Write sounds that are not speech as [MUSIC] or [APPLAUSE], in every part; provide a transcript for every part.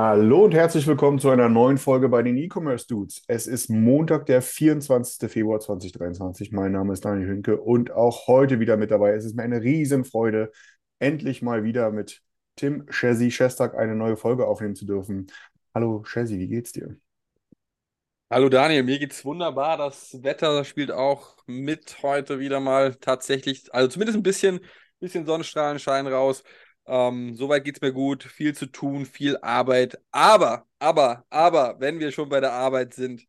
Hallo und herzlich willkommen zu einer neuen Folge bei den E-Commerce Dudes. Es ist Montag, der 24. Februar 2023. Mein Name ist Daniel Hünke und auch heute wieder mit dabei. Es ist mir eine Riesenfreude, endlich mal wieder mit Tim Chessy Shestak eine neue Folge aufnehmen zu dürfen. Hallo Chessy, wie geht's dir? Hallo Daniel, mir geht's wunderbar. Das Wetter spielt auch mit heute wieder mal tatsächlich, also zumindest ein bisschen, bisschen Sonnenstrahlen scheinen raus. Ähm, soweit geht's mir gut, viel zu tun, viel Arbeit. Aber, aber, aber, wenn wir schon bei der Arbeit sind,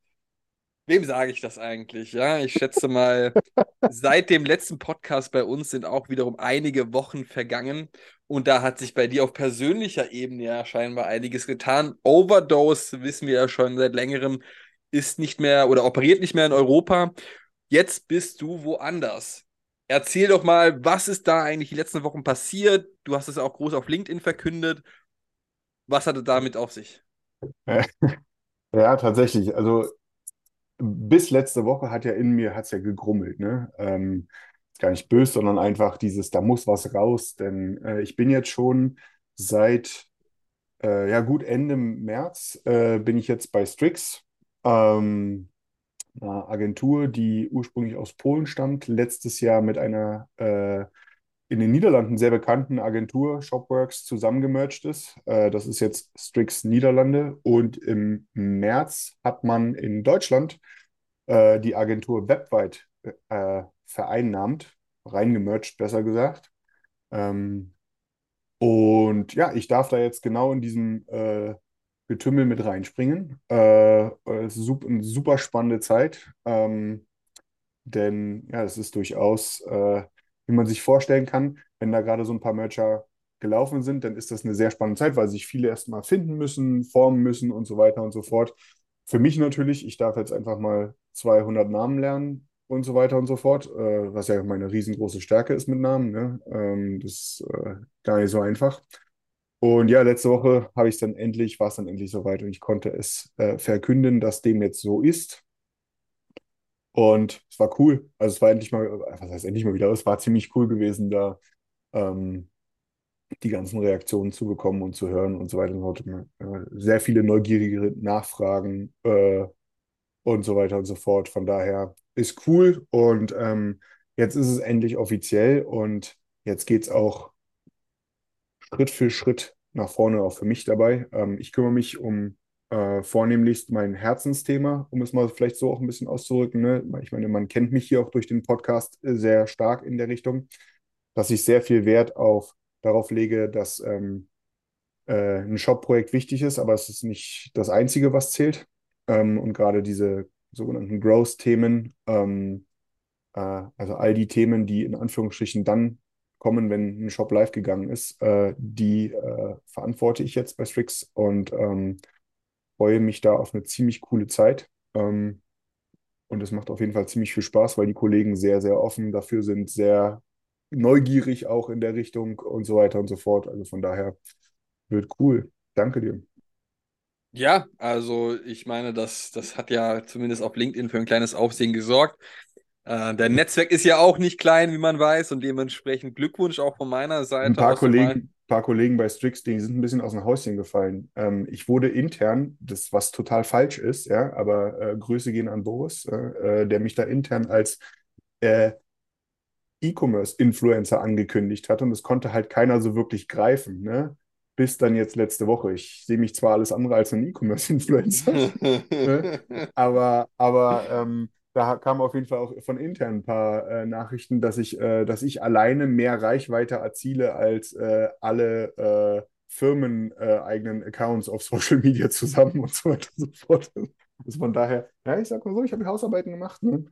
wem sage ich das eigentlich? Ja, ich schätze mal, [LAUGHS] seit dem letzten Podcast bei uns sind auch wiederum einige Wochen vergangen. Und da hat sich bei dir auf persönlicher Ebene ja scheinbar einiges getan. Overdose, wissen wir ja schon seit längerem, ist nicht mehr oder operiert nicht mehr in Europa. Jetzt bist du woanders. Erzähl doch mal, was ist da eigentlich die letzten Wochen passiert? Du hast es auch groß auf LinkedIn verkündet. Was hatte damit auf sich? [LAUGHS] Ja, tatsächlich. Also bis letzte Woche hat ja in mir hat's ja gegrummelt, ne? Ähm, gar nicht böse, sondern einfach dieses, da muss was raus, denn äh, ich bin jetzt schon seit äh, ja gut Ende März äh, bin ich jetzt bei Strix, ähm, Agentur, die ursprünglich aus Polen stammt, letztes Jahr mit einer äh, in den Niederlanden sehr bekannten Agentur Shopworks zusammengemerged ist. Äh, das ist jetzt Strix Niederlande. Und im März hat man in Deutschland äh, die Agentur Webweit äh, vereinnahmt, reingemerged, besser gesagt. Ähm, und ja, ich darf da jetzt genau in diesem äh, Getümmel mit reinspringen. Äh, ist sup- eine super spannende Zeit, ähm, denn ja, es ist durchaus, äh, wie man sich vorstellen kann, wenn da gerade so ein paar Mercher gelaufen sind, dann ist das eine sehr spannende Zeit, weil sich viele erstmal finden müssen, formen müssen und so weiter und so fort. Für mich natürlich, ich darf jetzt einfach mal 200 Namen lernen und so weiter und so fort, äh, was ja meine riesengroße Stärke ist mit Namen. Ne? Ähm, das ist äh, gar nicht so einfach. Und ja, letzte Woche habe ich es dann endlich, war es dann endlich soweit und ich konnte es äh, verkünden, dass dem jetzt so ist. Und es war cool. Also es war endlich mal, was heißt endlich mal wieder, es war ziemlich cool gewesen, da ähm, die ganzen Reaktionen zu bekommen und zu hören und so weiter und so fort. Sehr viele neugierige Nachfragen äh, und so weiter und so fort. Von daher ist cool und ähm, jetzt ist es endlich offiziell und jetzt geht es auch Schritt für Schritt nach vorne auch für mich dabei. Ähm, ich kümmere mich um äh, vornehmlichst mein Herzensthema, um es mal vielleicht so auch ein bisschen auszudrücken. Ne? Ich meine, man kennt mich hier auch durch den Podcast äh, sehr stark in der Richtung, dass ich sehr viel Wert auf, darauf lege, dass ähm, äh, ein Shop-Projekt wichtig ist, aber es ist nicht das Einzige, was zählt. Ähm, und gerade diese sogenannten Growth-Themen, ähm, äh, also all die Themen, die in Anführungsstrichen dann kommen, wenn ein Shop live gegangen ist, äh, die äh, verantworte ich jetzt bei Strix und ähm, freue mich da auf eine ziemlich coole Zeit. Ähm, und es macht auf jeden Fall ziemlich viel Spaß, weil die Kollegen sehr, sehr offen dafür sind, sehr neugierig auch in der Richtung und so weiter und so fort. Also von daher wird cool. Danke dir. Ja, also ich meine, das, das hat ja zumindest auf LinkedIn für ein kleines Aufsehen gesorgt. Äh, der Netzwerk ist ja auch nicht klein, wie man weiß, und dementsprechend Glückwunsch auch von meiner Seite. Ein paar. Kollegen, paar Kollegen bei Strix, die sind ein bisschen aus dem Häuschen gefallen. Ähm, ich wurde intern, das was total falsch ist, ja, aber äh, Grüße gehen an Boris, äh, äh, der mich da intern als äh, E-Commerce-Influencer angekündigt hat und das konnte halt keiner so wirklich greifen, ne? Bis dann jetzt letzte Woche. Ich sehe mich zwar alles andere als ein E-Commerce-Influencer, [LAUGHS] ne? aber, aber ähm, da kamen auf jeden Fall auch von intern ein paar äh, Nachrichten, dass ich, äh, dass ich alleine mehr Reichweite erziele als äh, alle äh, firmeneigenen Accounts auf Social Media zusammen und so weiter und so fort. Also von daher, ja, ich sag mal so, ich habe die Hausarbeiten gemacht. Ne?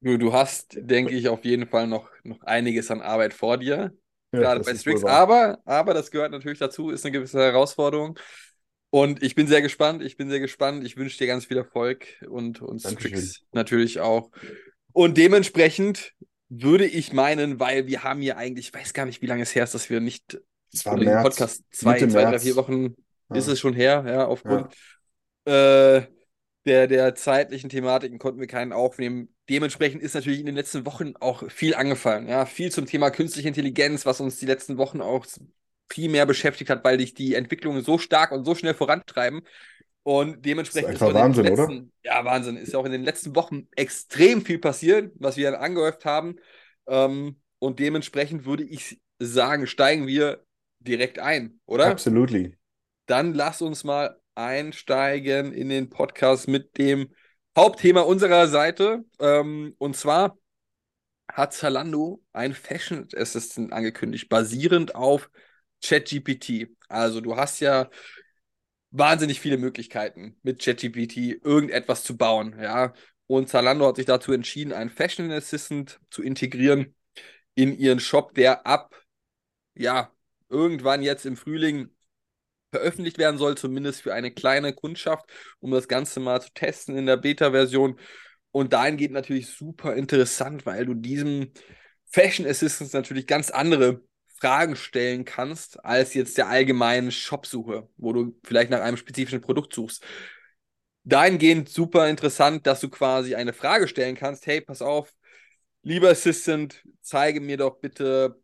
Du, hast, denke ich, auf jeden Fall noch, noch einiges an Arbeit vor dir. Ja, gerade bei Strix. Aber, aber das gehört natürlich dazu, ist eine gewisse Herausforderung. Und ich bin sehr gespannt, ich bin sehr gespannt. Ich wünsche dir ganz viel Erfolg und. Strix natürlich auch. Und dementsprechend würde ich meinen, weil wir haben hier eigentlich, ich weiß gar nicht, wie lange es her ist, dass wir nicht Es war März, Podcast zwei, Mitte zwei, drei, vier Wochen Ja. ist es schon her, ja, aufgrund äh, der, der zeitlichen Thematiken konnten wir keinen aufnehmen. Dementsprechend ist natürlich in den letzten Wochen auch viel angefallen. Ja, viel zum Thema künstliche Intelligenz, was uns die letzten Wochen auch viel mehr beschäftigt hat, weil dich die Entwicklungen so stark und so schnell vorantreiben. Und dementsprechend Das ist einfach auch in den Wahnsinn, oder? letzten, Ja, Wahnsinn. Ist ja auch in den letzten Wochen extrem viel passiert, was wir angehäuft haben. Ähm, und dementsprechend würde ich sagen, steigen wir direkt ein, oder? Absolutely. Dann lass uns mal einsteigen in den Podcast mit dem Hauptthema unserer Seite. Ähm, und zwar hat Zalando ein Fashion Assistant angekündigt, basierend auf ChatGPT. Also du hast ja wahnsinnig viele Möglichkeiten mit ChatGPT irgendetwas zu bauen, ja. Und Zalando hat sich dazu entschieden, einen Fashion Assistant zu integrieren in ihren Shop, der ab, ja, irgendwann jetzt im Frühling veröffentlicht werden soll, zumindest für eine kleine Kundschaft, um das Ganze mal zu testen in der Beta-Version. Und dahingehend natürlich super interessant, weil du diesem Fashion Assistant natürlich ganz andere Fragen stellen kannst, als jetzt der allgemeinen Shopsuche, wo du vielleicht nach einem spezifischen Produkt suchst. Dahingehend super interessant, dass du quasi eine Frage stellen kannst. Hey, pass auf, lieber Assistant, zeige mir doch bitte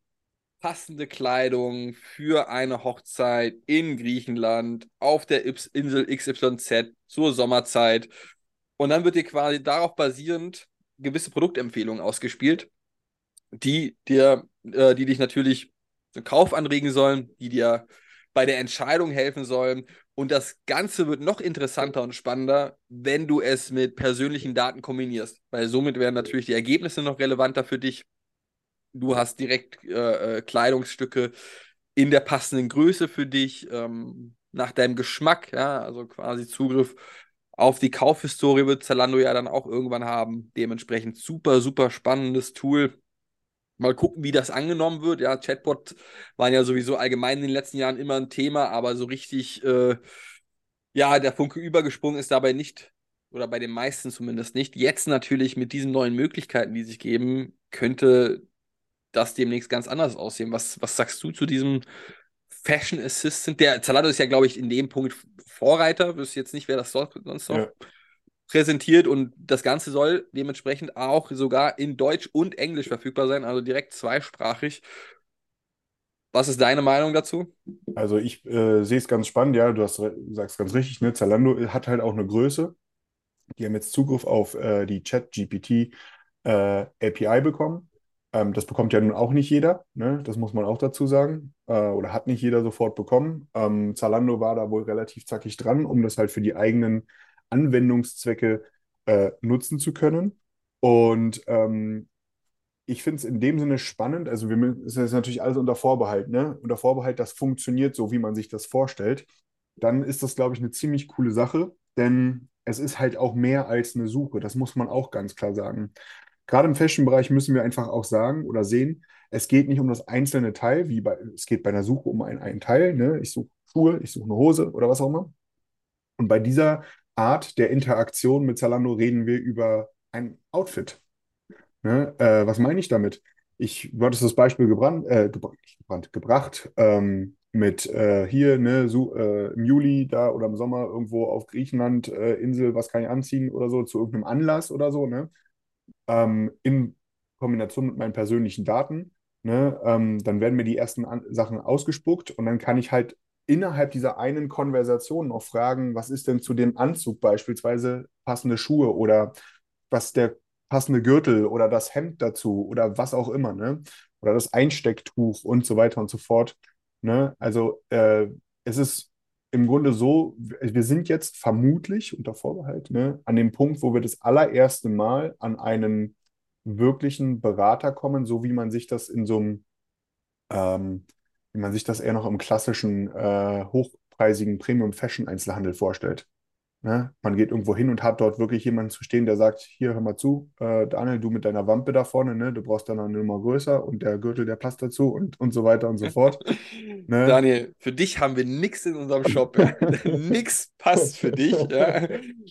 passende Kleidung für eine Hochzeit in Griechenland auf der Insel XYZ zur Sommerzeit. Und dann wird dir quasi darauf basierend gewisse Produktempfehlungen ausgespielt, die dir, äh, die dich natürlich zum Kauf anregen sollen, die dir bei der Entscheidung helfen sollen. Und das Ganze wird noch interessanter und spannender, wenn du es mit persönlichen Daten kombinierst, weil somit werden natürlich die Ergebnisse noch relevanter für dich. Du hast direkt äh, äh, Kleidungsstücke in der passenden Größe für dich, ähm, nach deinem Geschmack, ja, also quasi Zugriff auf die Kaufhistorie wird Zalando ja dann auch irgendwann haben. Dementsprechend super, super spannendes Tool. Mal gucken, wie das angenommen wird. Ja, Chatbot waren ja sowieso allgemein in den letzten Jahren immer ein Thema, aber so richtig, äh, ja, der Funke übergesprungen ist dabei nicht, oder bei den meisten zumindest nicht. Jetzt natürlich mit diesen neuen Möglichkeiten, die sich geben, könnte das demnächst ganz anders aussehen. Was, was sagst du zu diesem Fashion Assistant? Der Zalando ist ja, glaube ich, in dem Punkt Vorreiter. Wüsste jetzt nicht, wer das sonst noch Ja. Präsentiert und das Ganze soll dementsprechend auch sogar in Deutsch und Englisch verfügbar sein, also direkt zweisprachig. Was ist deine Meinung dazu? Also ich äh, sehe es ganz spannend, ja, du hast, sagst ganz richtig, ne? Zalando hat halt auch eine Größe. Die haben jetzt Zugriff auf äh, die Chat-GPT äh, API bekommen. Ähm, das bekommt ja nun auch nicht jeder, ne? Das muss man auch dazu sagen. Äh, oder hat nicht jeder sofort bekommen. Ähm, Zalando war da wohl relativ zackig dran, um das halt für die eigenen Anwendungszwecke äh, nutzen zu können. Und ähm, ich finde es in dem Sinne spannend. Also, wir müssen, ist natürlich alles unter Vorbehalt, ne? Unter Vorbehalt, das funktioniert so, wie man sich das vorstellt. Dann ist das, glaube ich, eine ziemlich coole Sache, denn es ist halt auch mehr als eine Suche. Das muss man auch ganz klar sagen. Gerade im Fashion-Bereich müssen wir einfach auch sagen oder sehen, es geht nicht um das einzelne Teil, wie bei, es geht bei einer Suche um ein, ein Teil. Ne? Ich suche Schuhe, ich suche eine Hose oder was auch immer. Und bei dieser Art der Interaktion mit Zalando reden wir über ein Outfit. Ne? Äh, was meine ich damit? Ich, hattest das Beispiel gebrannt, äh, gebrannt, gebrannt, gebracht ähm, mit äh, hier, ne, so, äh, im Juli da oder im Sommer irgendwo auf Griechenland, äh, Insel, was kann ich anziehen oder so, zu irgendeinem Anlass oder so, ne? Ähm, in Kombination mit meinen persönlichen Daten, ne? Ähm, dann werden mir die ersten An Sachen ausgespuckt und dann kann ich halt innerhalb dieser einen Konversation noch fragen, was ist denn zu dem Anzug beispielsweise passende Schuhe oder was der passende Gürtel oder das Hemd dazu oder was auch immer, ne? Oder das Einstecktuch und so weiter und so fort. Ne? Also äh, es ist im Grunde so, wir sind jetzt vermutlich unter Vorbehalt ne, an dem Punkt, wo wir das allererste Mal an einen wirklichen Berater kommen, so wie man sich das in so einem, ähm, wie man sich das eher noch im klassischen, äh, hochpreisigen Premium-Fashion-Einzelhandel vorstellt. Ne? Man geht irgendwo hin und hat dort wirklich jemanden zu stehen, der sagt, hier, hör mal zu, äh, Daniel, du mit deiner Wampe da vorne, ne? Du brauchst dann eine Nummer größer und der Gürtel, der passt dazu und, und so weiter und so fort. [LAUGHS] Ne? Daniel, für dich haben wir nichts in unserem Shop. Ja. [LAUGHS] nix passt für dich. Ja.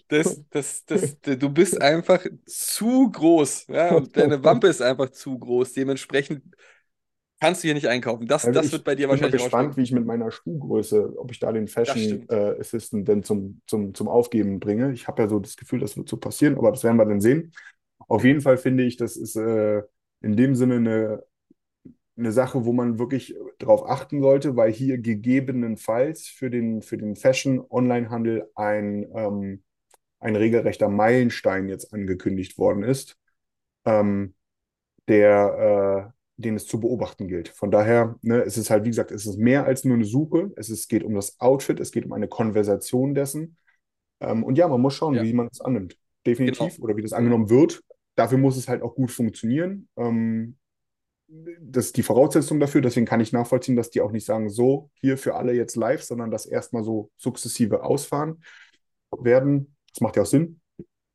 Das, das, das, du bist einfach zu groß. Ja. Und deine Wampe ist einfach zu groß. Dementsprechend kannst du hier nicht einkaufen. Das, Also das ich wird bei dir bin mal wahrscheinlich gespannt, wie ich mit meiner Schuhgröße, ob ich da den Fashion äh, Assistant denn zum, zum, zum Aufgeben bringe. Ich habe ja so das Gefühl, das wird so passieren, aber das werden wir dann sehen. Auf jeden Fall finde ich, das ist äh, in dem Sinne eine, eine Sache, wo man wirklich darauf achten sollte, weil hier gegebenenfalls für den, für den Fashion-Online-Handel ein, ähm, ein regelrechter Meilenstein jetzt angekündigt worden ist, ähm, der, äh, den es zu beobachten gilt. Von daher, ne, es ist halt, wie gesagt, es ist mehr als nur eine Suche. Es ist, geht um das Outfit, es geht um eine Konversation dessen. Ähm, und ja, man muss schauen, Ja. wie man es annimmt. Definitiv. Genau. Oder wie das angenommen wird. Dafür muss es halt auch gut funktionieren. Ähm, das ist die Voraussetzung dafür. Deswegen kann ich nachvollziehen, dass die auch nicht sagen, so, hier für alle jetzt live, sondern das erstmal so sukzessive ausfahren werden. Das macht ja auch Sinn.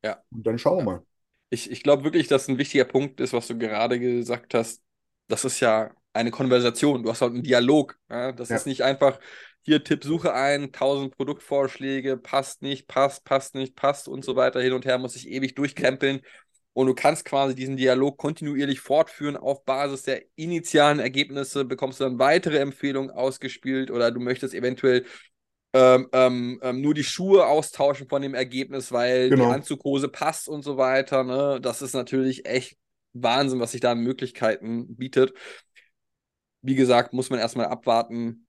Ja. Und dann schauen wir mal. Ich, ich glaube wirklich, dass ein wichtiger Punkt ist, was du gerade gesagt hast. Das ist ja eine Konversation. Du hast halt einen Dialog. Ja? Das Ja. ist nicht einfach, hier Tipp, Suche ein, tausend Produktvorschläge, passt nicht, passt, passt nicht, passt und so weiter hin und her, muss ich ewig durchkrempeln. Und du kannst quasi diesen Dialog kontinuierlich fortführen. Auf Basis der initialen Ergebnisse bekommst du dann weitere Empfehlungen ausgespielt oder du möchtest eventuell ähm, ähm, ähm, nur die Schuhe austauschen von dem Ergebnis, weil Genau. die Anzughose passt und so weiter. Ne? Das ist natürlich echt Wahnsinn, was sich da an Möglichkeiten bietet. Wie gesagt, muss man erstmal abwarten,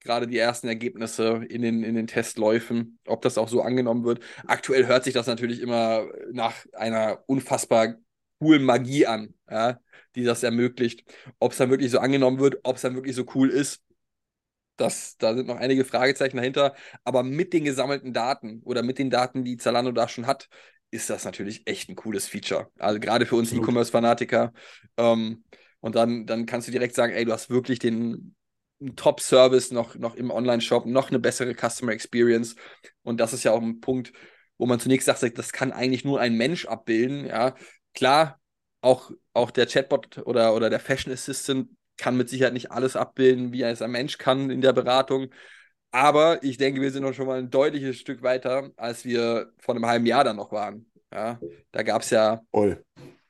gerade die ersten Ergebnisse in den, in den Testläufen, ob das auch so angenommen wird. Aktuell hört sich das natürlich immer nach einer unfassbar coolen Magie an, ja, die das ermöglicht. Ob es dann wirklich so angenommen wird, ob es dann wirklich so cool ist, das, da sind noch einige Fragezeichen dahinter. Aber mit den gesammelten Daten oder mit den Daten, die Zalando da schon hat, ist das natürlich echt ein cooles Feature. Also gerade für uns. E-Commerce-Fanatiker. Ähm, und dann, dann kannst du direkt sagen, ey, du hast wirklich den Top-Service noch, noch im Online-Shop, noch eine bessere Customer Experience. Und das ist ja auch ein Punkt, wo man zunächst sagt, das kann eigentlich nur ein Mensch abbilden. Ja, klar, auch, auch der Chatbot oder, oder der Fashion Assistant kann mit Sicherheit nicht alles abbilden, wie es ein Mensch kann in der Beratung. Aber ich denke, wir sind noch schon mal ein deutliches Stück weiter, als wir vor einem halben Jahr dann noch waren. Ja, da gab es ja Voll.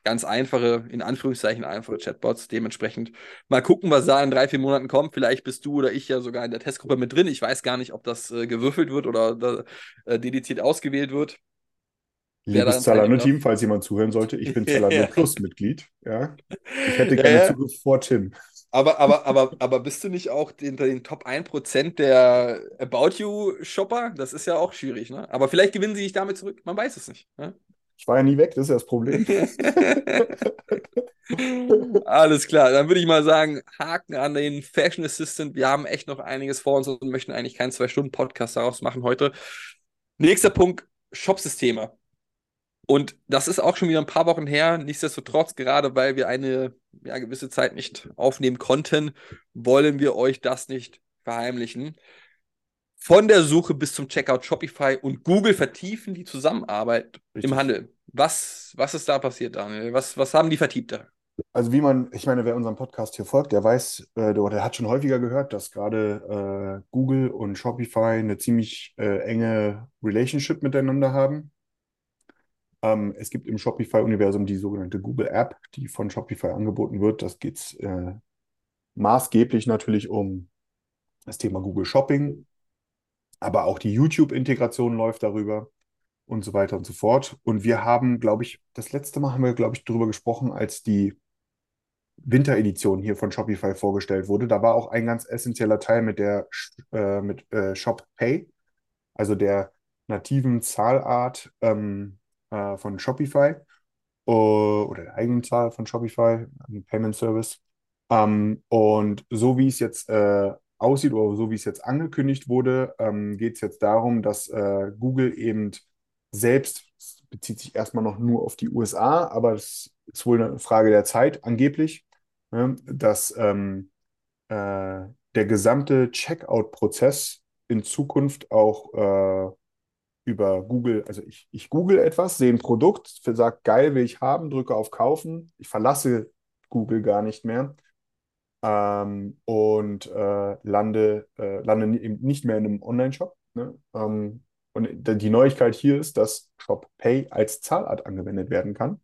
ganz einfache, in Anführungszeichen einfache Chatbots. Dementsprechend mal gucken, was da in drei, vier Monaten kommt. Vielleicht bist du oder ich ja sogar in der Testgruppe mit drin. Ich weiß gar nicht, ob das äh, gewürfelt wird oder äh, dediziert ausgewählt wird. Liebes Zalando-Team, falls jemand zuhören sollte, ich bin [LAUGHS] Zalando Ja. Plus-Mitglied. Ja. Ich hätte Ja, gerne ja. Zugriff vor Tim. Aber, aber, aber, aber bist du nicht auch unter den Top 1% der About You-Shopper? Das ist ja auch schwierig, ne? Aber vielleicht gewinnen sie dich damit zurück. Man weiß es nicht. Ne? Ich war ja nie weg, das ist ja das Problem. [LAUGHS] Alles klar, dann würde ich mal sagen, Haken an den Fashion Assistant. Wir haben echt noch einiges vor uns und möchten eigentlich keinen Zwei-Stunden-Podcast daraus machen heute. Nächster Punkt, Shopsysteme. Und das ist auch schon wieder ein paar Wochen her. Nichtsdestotrotz, gerade weil wir eine ja, gewisse Zeit nicht aufnehmen konnten, wollen wir euch das nicht verheimlichen. Von der Suche bis zum Checkout Shopify und Google vertiefen die Zusammenarbeit Richtig. im Handel. Was, was ist da passiert, Daniel? Was, was haben die vertiebt da? Also wie man, ich meine, wer unserem Podcast hier folgt, der weiß äh, oder der hat schon häufiger gehört, dass gerade äh, Google und Shopify eine ziemlich äh, enge Relationship miteinander haben. Ähm, es gibt im Shopify-Universum die sogenannte Google App, die von Shopify angeboten wird. Das geht äh, maßgeblich natürlich um das Thema Google Shopping, aber auch die YouTube-Integration läuft darüber und so weiter und so fort. Und wir haben, glaube ich, das letzte Mal haben wir, glaube ich, darüber gesprochen, als die Winteredition hier von Shopify vorgestellt wurde. Da war auch ein ganz essentieller Teil mit der äh, mit äh, Shop Pay, also der nativen Zahlart ähm, äh, von Shopify äh, oder der eigenen Zahl von Shopify, ein Payment Service. Ähm, und so wie es jetzt äh, aussieht oder so wie es jetzt angekündigt wurde, ähm, geht es jetzt darum, dass äh, Google eben selbst, bezieht sich erstmal noch nur auf die USA, aber es ist wohl eine Frage der Zeit, angeblich, ne, dass ähm, äh, der gesamte Checkout-Prozess in Zukunft auch äh, über Google, also ich, ich google etwas, sehe ein Produkt, sage, geil, will ich haben, drücke auf Kaufen. Ich verlasse Google gar nicht mehr ähm, und äh, lande, äh, lande eben nicht mehr in einem Online-Shop. Ne? Ähm, und die Neuigkeit hier ist, dass Shop Pay als Zahlart angewendet werden kann.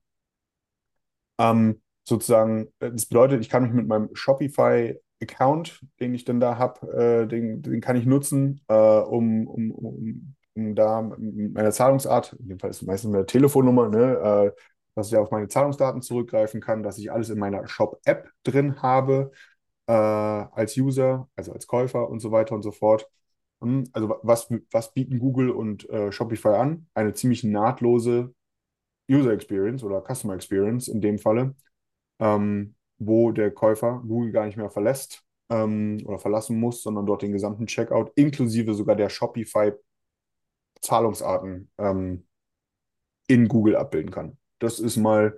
Ähm, sozusagen, äh, das bedeutet, ich kann mich mit meinem Shopify-Account, den ich dann da habe, äh, den, den kann ich nutzen, äh, um, um, um da meiner Zahlungsart, in dem Fall ist es meistens eine Telefonnummer, ne, äh, dass ich auf meine Zahlungsdaten zurückgreifen kann, dass ich alles in meiner Shop-App drin habe, äh, als User, also als Käufer und so weiter und so fort. Hm, also was, was bieten Google und äh, Shopify an? Eine ziemlich nahtlose User Experience oder Customer Experience in dem Falle, ähm, wo der Käufer Google gar nicht mehr verlässt ähm, oder verlassen muss, sondern dort den gesamten Checkout inklusive sogar der Shopify Zahlungsarten ähm, in Google abbilden kann. Das ist mal,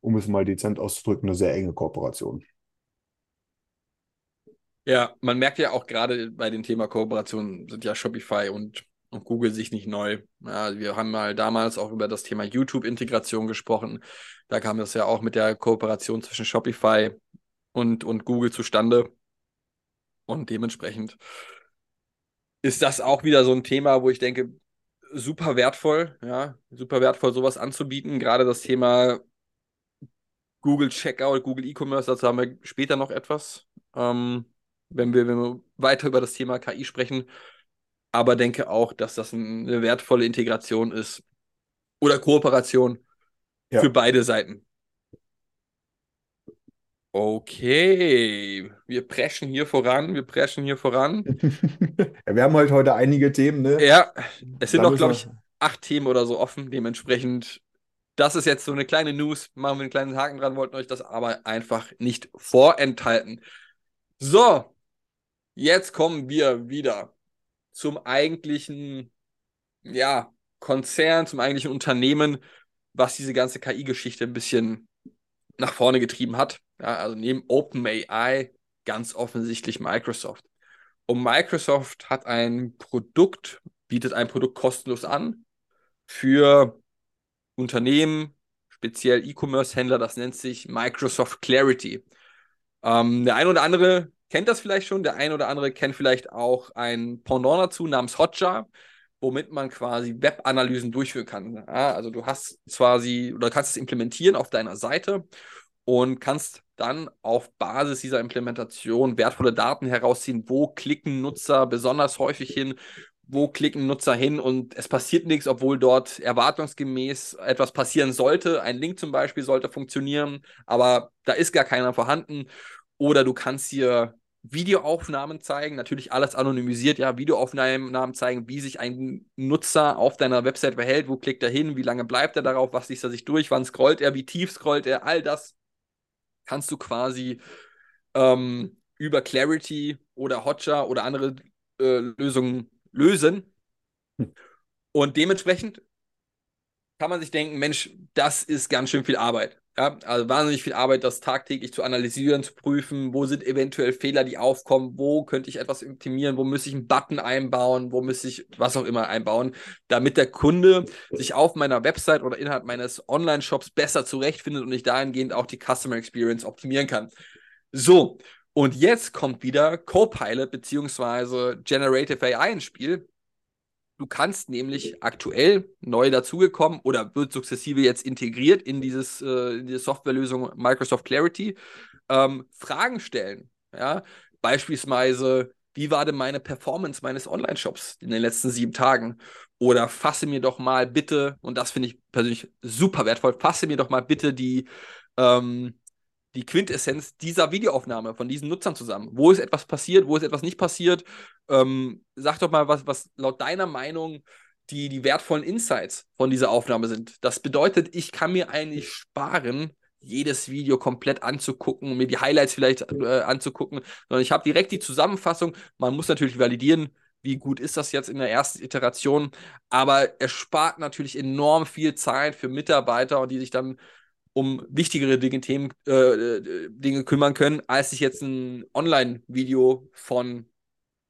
um es mal dezent auszudrücken, eine sehr enge Kooperation. Ja, man merkt ja auch gerade bei dem Thema Kooperation sind ja Shopify und, und Google sich nicht neu. Ja, wir haben mal damals auch über das Thema YouTube-Integration gesprochen. Da kam das ja auch mit der Kooperation zwischen Shopify und, und Google zustande. Und dementsprechend ist das auch wieder so ein Thema, wo ich denke, super wertvoll, ja, super wertvoll, sowas anzubieten. Gerade das Thema Google Checkout, Google E-Commerce, dazu haben wir später noch etwas. Ähm, wenn wir, wenn wir weiter über das Thema KI sprechen. Aber denke auch, dass das eine wertvolle Integration ist oder Kooperation ja. für beide Seiten. Okay, wir preschen hier voran, wir preschen hier voran. [LAUGHS] ja, wir haben halt heute einige Themen, ne? Ja, es sind noch, glaube ich, acht Themen oder so offen. Dementsprechend, das ist jetzt so eine kleine News. Machen wir einen kleinen Haken dran, wollten euch das aber einfach nicht vorenthalten. So, Jetzt kommen wir wieder zum eigentlichen, ja, Konzern, zum eigentlichen Unternehmen, was diese ganze KI-Geschichte ein bisschen nach vorne getrieben hat. Ja, also neben OpenAI ganz offensichtlich Microsoft. Und Microsoft hat ein Produkt, bietet ein Produkt kostenlos an für Unternehmen, speziell E-Commerce-Händler, das nennt sich Microsoft Clarity. Ähm, der ein oder andere kennt das vielleicht schon. Der ein oder andere kennt vielleicht auch ein Pendant dazu namens Hotjar, womit man quasi Webanalysen durchführen kann. Ja, also du hast quasi oder kannst es implementieren auf deiner Seite und kannst dann auf Basis dieser Implementation wertvolle Daten herausziehen, wo klicken Nutzer besonders häufig hin, wo klicken Nutzer hin und es passiert nichts, obwohl dort erwartungsgemäß etwas passieren sollte. Ein Link zum Beispiel sollte funktionieren, aber da ist gar keiner vorhanden. Oder du kannst hier Videoaufnahmen zeigen, natürlich alles anonymisiert, ja, Videoaufnahmen zeigen, wie sich ein Nutzer auf deiner Website verhält, wo klickt er hin, wie lange bleibt er darauf, was liest er sich durch, wann scrollt er, wie tief scrollt er, all das kannst du quasi ähm, über Clarity oder Hotjar oder andere äh, Lösungen lösen. Hm. Und dementsprechend kann man sich denken, Mensch, das ist ganz schön viel Arbeit. Ja, also wahnsinnig viel Arbeit, das tagtäglich zu analysieren, zu prüfen, wo sind eventuell Fehler, die aufkommen, wo könnte ich etwas optimieren, wo müsste ich einen Button einbauen, wo müsste ich was auch immer einbauen, damit der Kunde sich auf meiner Website oder innerhalb meines Online-Shops besser zurechtfindet und ich dahingehend auch die Customer Experience optimieren kann. So, und jetzt kommt wieder Copilot bzw. Generative AI ins Spiel, Du kannst nämlich aktuell neu dazugekommen oder wird sukzessive jetzt integriert in, dieses, äh, in diese Softwarelösung Microsoft Clarity ähm, Fragen stellen. Ja? Beispielsweise, wie war denn meine Performance meines Online-Shops in den letzten sieben Tagen? Oder fasse mir doch mal bitte, und das finde ich persönlich super wertvoll, fasse mir doch mal bitte die, ähm, die Quintessenz dieser Videoaufnahme von diesen Nutzern zusammen. Wo ist etwas passiert, wo ist etwas nicht passiert? Ähm, sag doch mal, was, was laut deiner Meinung die, die wertvollen Insights von dieser Aufnahme sind. Das bedeutet, ich kann mir eigentlich sparen, jedes Video komplett anzugucken, mir die Highlights vielleicht äh, anzugucken, sondern ich habe direkt die Zusammenfassung. Man muss natürlich validieren, wie gut ist das jetzt in der ersten Iteration, aber es spart natürlich enorm viel Zeit für Mitarbeiter und die sich dann um wichtigere Dinge, Themen, äh, äh, Dinge kümmern können, als sich jetzt ein Online-Video von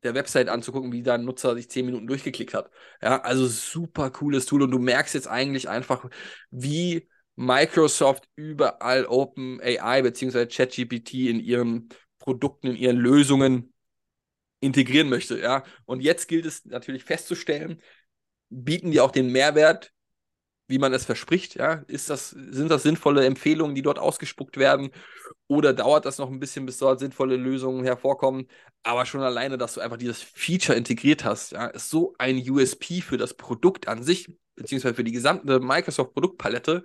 der Website anzugucken, wie da ein Nutzer sich zehn Minuten durchgeklickt hat. Ja, also super cooles Tool und du merkst jetzt eigentlich einfach, wie Microsoft überall OpenAI bzw. ChatGPT in ihren Produkten, in ihren Lösungen integrieren möchte. Ja, und jetzt gilt es natürlich festzustellen, bieten die auch den Mehrwert, wie man es verspricht. Ja, ist das, sind das sinnvolle Empfehlungen, die dort ausgespuckt werden? Oder dauert das noch ein bisschen, bis dort sinnvolle Lösungen hervorkommen? Aber schon alleine, dass du einfach dieses Feature integriert hast, ja, ist so ein USP für das Produkt an sich, beziehungsweise für die gesamte Microsoft-Produktpalette.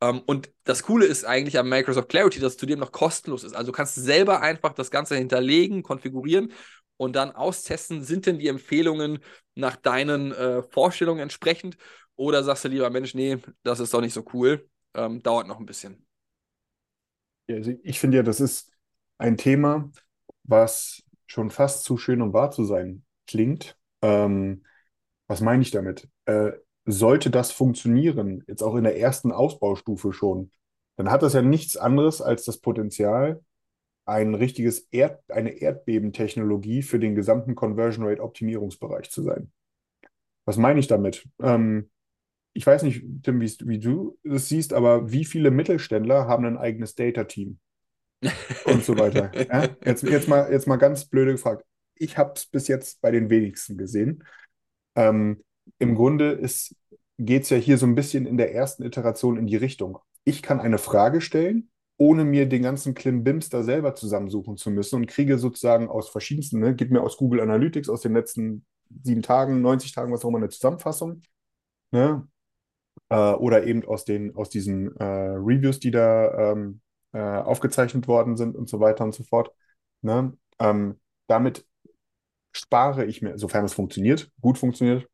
Um, ähm, und das Coole ist eigentlich am Microsoft Clarity, dass es zudem noch kostenlos ist. Also du kannst selber einfach das Ganze hinterlegen, konfigurieren und dann austesten, sind denn die Empfehlungen nach deinen äh, Vorstellungen entsprechend oder sagst du lieber, Mensch, nee, das ist doch nicht so cool, ähm, dauert noch ein bisschen. Ja, also ich finde ja, das ist ein Thema, was schon fast zu schön, um wahr zu sein klingt. Ähm, was meine ich damit? Äh, sollte das funktionieren, jetzt auch in der ersten Ausbaustufe schon, dann hat das ja nichts anderes als das Potenzial, ein richtiges Erd eine Erdbebentechnologie für den gesamten Conversion Rate Optimierungsbereich zu sein. Was meine ich damit? Ähm, ich weiß nicht, Tim, wie du das siehst, aber wie viele Mittelständler haben ein eigenes Data-Team und so weiter? [LAUGHS] Ja? Jetzt, jetzt, mal, jetzt mal ganz blöde gefragt. Ich habe es bis jetzt bei den wenigsten gesehen. Ähm, Im Grunde geht es ja hier so ein bisschen in der ersten Iteration in die Richtung. Ich kann eine Frage stellen, ohne mir den ganzen Klimbims da selber zusammensuchen zu müssen und kriege sozusagen aus verschiedensten, ne, gib mir aus Google Analytics aus den letzten sieben Tagen, 90 Tagen, was auch immer, eine Zusammenfassung. Ne? Äh, oder eben aus, den, aus diesen äh, Reviews, die da ähm, äh, aufgezeichnet worden sind und so weiter und so fort. Ne? Ähm, damit spare ich mir, sofern es funktioniert, gut funktioniert,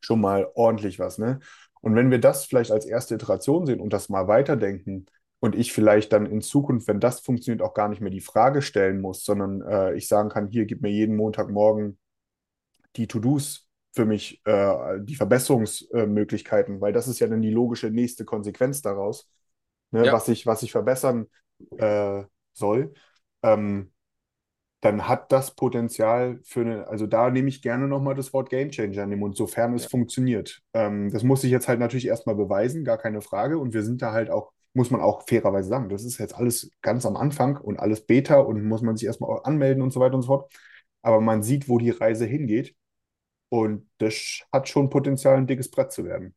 schon mal ordentlich was. Ne? Und wenn wir das vielleicht als erste Iteration sehen und das mal weiterdenken und ich vielleicht dann in Zukunft, wenn das funktioniert, auch gar nicht mehr die Frage stellen muss, sondern äh, ich sagen kann, hier, gib mir jeden Montagmorgen die To-Dos für mich äh, die Verbesserungsmöglichkeiten, weil das ist ja dann die logische nächste Konsequenz daraus, ne, ja. was, ich, was ich verbessern äh, soll. Ähm, dann hat das Potenzial für eine, also da nehme ich gerne nochmal das Wort Game Changer in den Mund, sofern es ja. funktioniert. Ähm, das muss ich jetzt halt natürlich erstmal beweisen, gar keine Frage. Und wir sind da halt auch, muss man auch fairerweise sagen, das ist jetzt alles ganz am Anfang und alles Beta und muss man sich erstmal auch anmelden und so weiter und so fort. Aber man sieht, wo die Reise hingeht. Und das hat schon Potenzial, ein dickes Brett zu werden.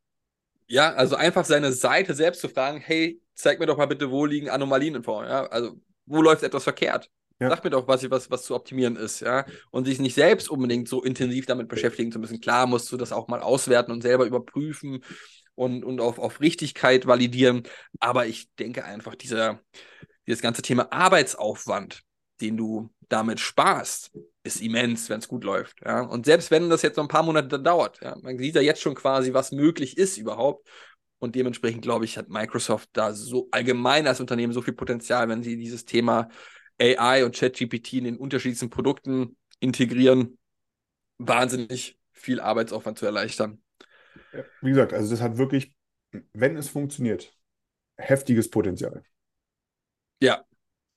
Ja, also einfach seine Seite selbst zu fragen, hey, zeig mir doch mal bitte, wo liegen Anomalien vor. Ja? Also, wo läuft etwas verkehrt? Ja. Sag mir doch, was, was, was zu optimieren ist, ja. Und sich nicht selbst unbedingt so intensiv damit beschäftigen zu müssen. Klar musst du das auch mal auswerten und selber überprüfen und, und auf, auf Richtigkeit validieren. Aber ich denke einfach, dieser, dieses ganze Thema Arbeitsaufwand, den du damit sparst, ist immens, wenn es gut läuft. Ja? Und selbst wenn das jetzt noch ein paar Monate dauert, ja, man sieht ja jetzt schon quasi, was möglich ist überhaupt. Und dementsprechend, glaube ich, hat Microsoft da so allgemein als Unternehmen so viel Potenzial, wenn sie dieses Thema AI und ChatGPT in den unterschiedlichsten Produkten integrieren, wahnsinnig viel Arbeitsaufwand zu erleichtern. wie gesagt, also das hat wirklich, wenn es funktioniert, heftiges Potenzial. Ja,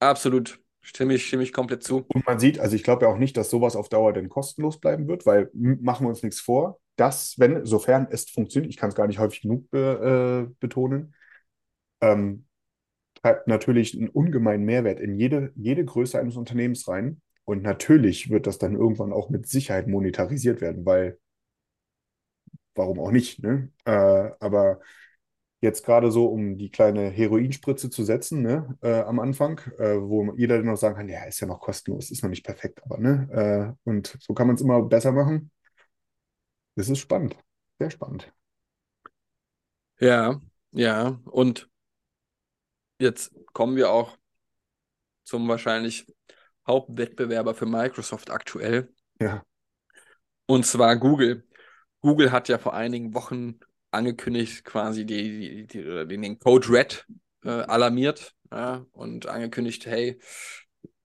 absolut. Stimme ich, stimme ich komplett zu. Und man sieht, also ich glaube ja auch nicht, dass sowas auf Dauer denn kostenlos bleiben wird, weil machen wir uns nichts vor, dass, wenn, sofern es funktioniert, ich kann es gar nicht häufig genug be, äh, betonen, ähm, treibt natürlich einen ungemeinen Mehrwert in jede, jede Größe eines Unternehmens rein. Und natürlich wird das dann irgendwann auch mit Sicherheit monetarisiert werden, weil warum auch nicht, ne? Äh, aber jetzt gerade so, um die kleine Heroinspritze zu setzen, ne, äh, am Anfang, äh, wo jeder dann noch sagen kann, ja, ist ja noch kostenlos, ist noch nicht perfekt, aber ne, äh, und so kann man es immer besser machen. Das ist spannend, sehr spannend. Ja, ja, und jetzt kommen wir auch zum wahrscheinlich Hauptwettbewerber für Microsoft aktuell. Ja. Und zwar Google. Google hat ja vor einigen Wochen angekündigt, quasi die, die, die, den Code Red äh, alarmiert ja, und angekündigt, hey,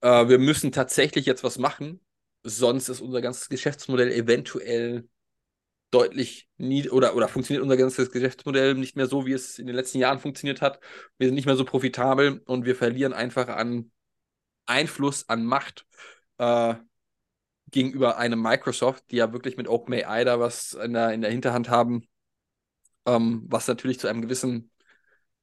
äh, wir müssen tatsächlich jetzt was machen, sonst ist unser ganzes Geschäftsmodell eventuell deutlich nie oder, oder funktioniert unser ganzes Geschäftsmodell nicht mehr so, wie es in den letzten Jahren funktioniert hat. Wir sind nicht mehr so profitabel und wir verlieren einfach an Einfluss, an Macht. Äh, gegenüber einem Microsoft, die ja wirklich mit OpenAI da was in der, in der Hinterhand haben, ähm, was natürlich zu einem gewissen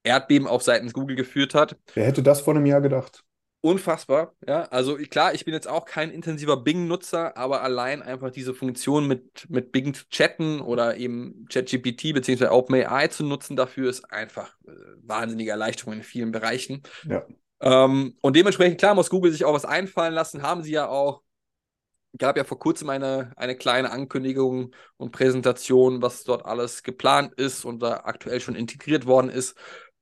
Erdbeben auf seitens Google geführt hat. Wer hätte das vor einem Jahr gedacht? Unfassbar, ja. Also klar, ich bin jetzt auch kein intensiver Bing-Nutzer, aber allein einfach diese Funktion mit, mit Bing zu chatten oder eben ChatGPT bzw. OpenAI zu nutzen, dafür ist einfach äh, wahnsinnige Erleichterung in vielen Bereichen. Ja. Ähm, und dementsprechend, klar, muss Google sich auch was einfallen lassen, haben sie ja auch. Gab ja vor kurzem eine, eine kleine Ankündigung und Präsentation, was dort alles geplant ist und da aktuell schon integriert worden ist.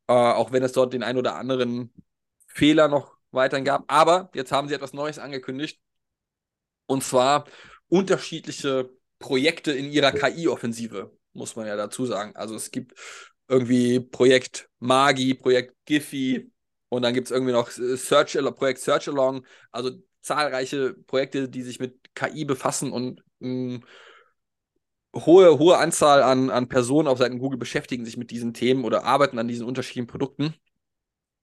Äh, auch wenn es dort den ein oder anderen Fehler noch weiterhin gab. Aber jetzt haben sie etwas Neues angekündigt. Und zwar unterschiedliche Projekte in ihrer KI-Offensive, muss man ja dazu sagen. Also es gibt irgendwie Projekt Magi, Projekt Giphy und dann gibt es irgendwie noch Search, Projekt Search Along. Also zahlreiche Projekte, die sich mit KI befassen und mh, mm, hohe, hohe Anzahl an, an Personen auf Seiten Google beschäftigen sich mit diesen Themen oder arbeiten an diesen unterschiedlichen Produkten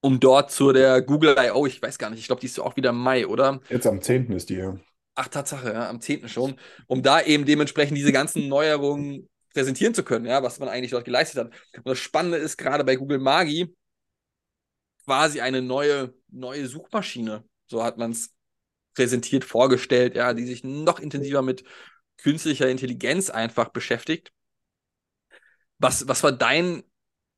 um dort zu der Google I.O., ich weiß gar nicht, ich glaube, die ist auch wieder im Mai, oder? Jetzt am 10. ist die, ja. Ach, Tatsache, ja, am 10. schon, um da eben dementsprechend diese ganzen Neuerungen präsentieren zu können, ja, was man eigentlich dort geleistet hat. Und das Spannende ist gerade bei Google Magi quasi eine neue, neue Suchmaschine, so hat man es präsentiert, vorgestellt, ja, die sich noch intensiver mit künstlicher Intelligenz einfach beschäftigt. Was, was war dein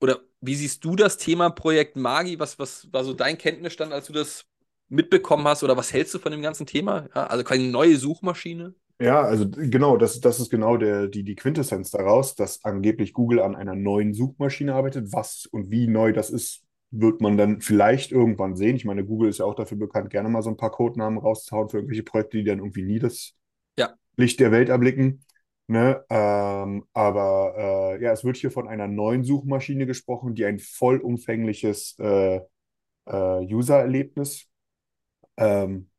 oder wie siehst du das Thema Projekt Magi? Was, was war so dein Kenntnisstand, als du das mitbekommen hast? Oder was hältst du von dem ganzen Thema? Ja, also keine neue Suchmaschine? Ja, also genau, das, das ist genau der, die, die Quintessenz daraus, dass angeblich Google an einer neuen Suchmaschine arbeitet. Was und wie neu das ist, wird man dann vielleicht irgendwann sehen. Ich meine, Google ist ja auch dafür bekannt, gerne mal so ein paar Codenamen rauszuhauen für irgendwelche Projekte, die dann irgendwie nie das ja. Licht der Welt erblicken. Ne? Ähm, aber äh, ja, es wird hier von einer neuen Suchmaschine gesprochen, die ein vollumfängliches äh, äh, User-Erlebnis ähm,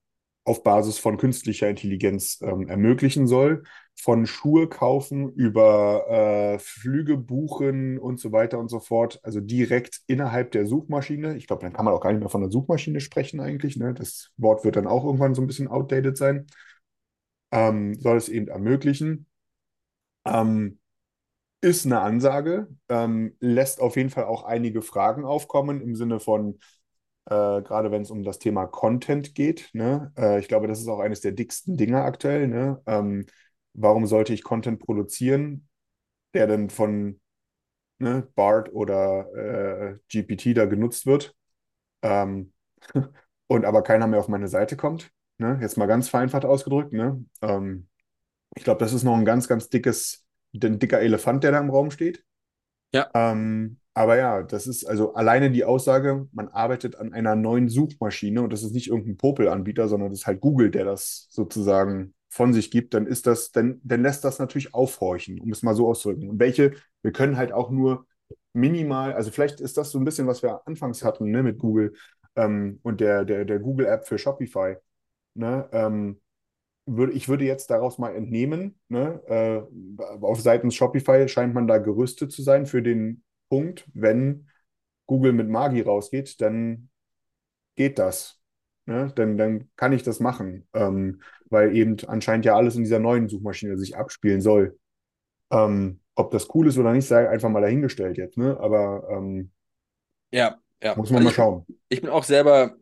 auf Basis von künstlicher Intelligenz ähm, ermöglichen soll. Von Schuhe kaufen über äh, Flüge buchen und so weiter und so fort. Also direkt innerhalb der Suchmaschine. Ich glaube, dann kann man auch gar nicht mehr von der Suchmaschine sprechen eigentlich. Ne? Das Wort wird dann auch irgendwann so ein bisschen outdated sein. Ähm, soll es eben ermöglichen. Ähm, ist eine Ansage, ähm, lässt auf jeden Fall auch einige Fragen aufkommen im Sinne von, äh, gerade wenn es um das Thema Content geht. Ne? Äh, ich glaube, das ist auch eines der dicksten Dinge aktuell. Ne? Ähm, warum sollte ich Content produzieren, der dann von ne, BART oder äh, GPT da genutzt wird ähm, [LAUGHS] und aber keiner mehr auf meine Seite kommt? Ne? Jetzt mal ganz vereinfacht ausgedrückt. Ne? Ähm, ich glaube, das ist noch ein ganz, ganz dickes, ein dicker Elefant, der da im Raum steht. Ja. Ähm, aber ja, das ist also alleine die Aussage, man arbeitet an einer neuen Suchmaschine und das ist nicht irgendein Popel-Anbieter, sondern das ist halt Google, der das sozusagen von sich gibt, dann ist das, dann, dann lässt das natürlich aufhorchen, um es mal so auszudrücken. Und welche, wir können halt auch nur minimal, also vielleicht ist das so ein bisschen, was wir anfangs hatten, ne, mit Google ähm, und der, der, der Google-App für Shopify. Ne, ähm, würde, ich würde jetzt daraus mal entnehmen, ne, äh, auf Seiten Shopify scheint man da gerüstet zu sein für den Punkt, wenn Google mit Magi rausgeht, dann geht das. Ne? Dann, dann kann ich das machen, ähm, weil eben anscheinend ja alles in dieser neuen Suchmaschine sich abspielen soll. Ähm, ob das cool ist oder nicht, sei einfach mal dahingestellt jetzt, ne? Aber ähm, ja, ja. muss man also mal schauen. Ich, ich bin auch selber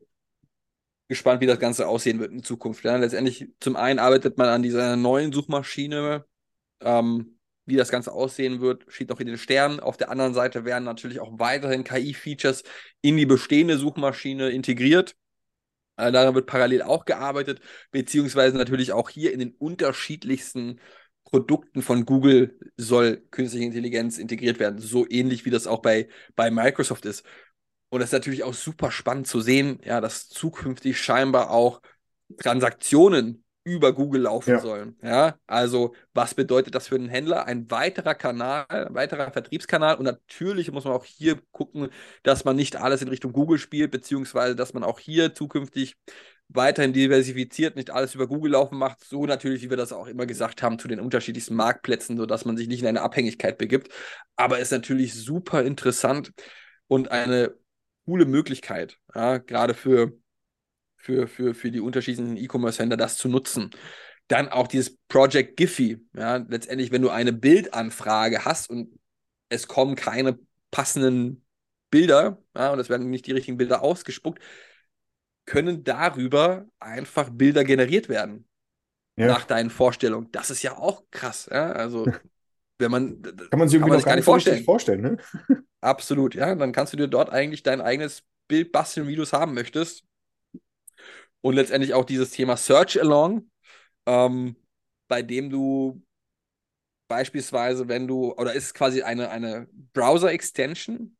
gespannt, wie das Ganze aussehen wird in Zukunft. Ja, letztendlich, zum einen arbeitet man an dieser neuen Suchmaschine. Ähm, wie das Ganze aussehen wird, steht noch in den Sternen. Auf der anderen Seite werden natürlich auch weiterhin KI-Features in die bestehende Suchmaschine integriert. Äh, daran wird parallel auch gearbeitet, beziehungsweise natürlich auch hier in den unterschiedlichsten Produkten von Google soll künstliche Intelligenz integriert werden. So ähnlich wie das auch bei, bei Microsoft ist. Und es ist natürlich auch super spannend zu sehen, ja, dass zukünftig scheinbar auch Transaktionen über Google laufen ja. sollen. Ja, also was bedeutet das für einen Händler? Ein weiterer Kanal, ein weiterer Vertriebskanal. Und natürlich muss man auch hier gucken, dass man nicht alles in Richtung Google spielt, beziehungsweise dass man auch hier zukünftig weiterhin diversifiziert, nicht alles über Google laufen macht, so natürlich, wie wir das auch immer gesagt haben, zu den unterschiedlichsten Marktplätzen, sodass man sich nicht in eine Abhängigkeit begibt. Aber es ist natürlich super interessant und eine coole Möglichkeit, ja, gerade für, für, für, für die unterschiedlichen E-Commerce-Händler das zu nutzen. Dann auch dieses Project Giphy. Ja, letztendlich, wenn du eine Bildanfrage hast und es kommen keine passenden Bilder, ja, und es werden nicht die richtigen Bilder ausgespuckt, können darüber einfach Bilder generiert werden. Ja. Nach deinen Vorstellungen. Das ist ja auch krass. Ja? Also, [LAUGHS] wenn man. Kann man sich irgendwie man noch gar nicht richtig vorstellen, ne? [LAUGHS] Absolut, ja. Dann kannst du dir dort eigentlich dein eigenes Bild basteln, wie du es haben möchtest. Und letztendlich auch dieses Thema Search Along, ähm, bei dem du beispielsweise, wenn du, oder ist quasi eine, eine Browser-Extension,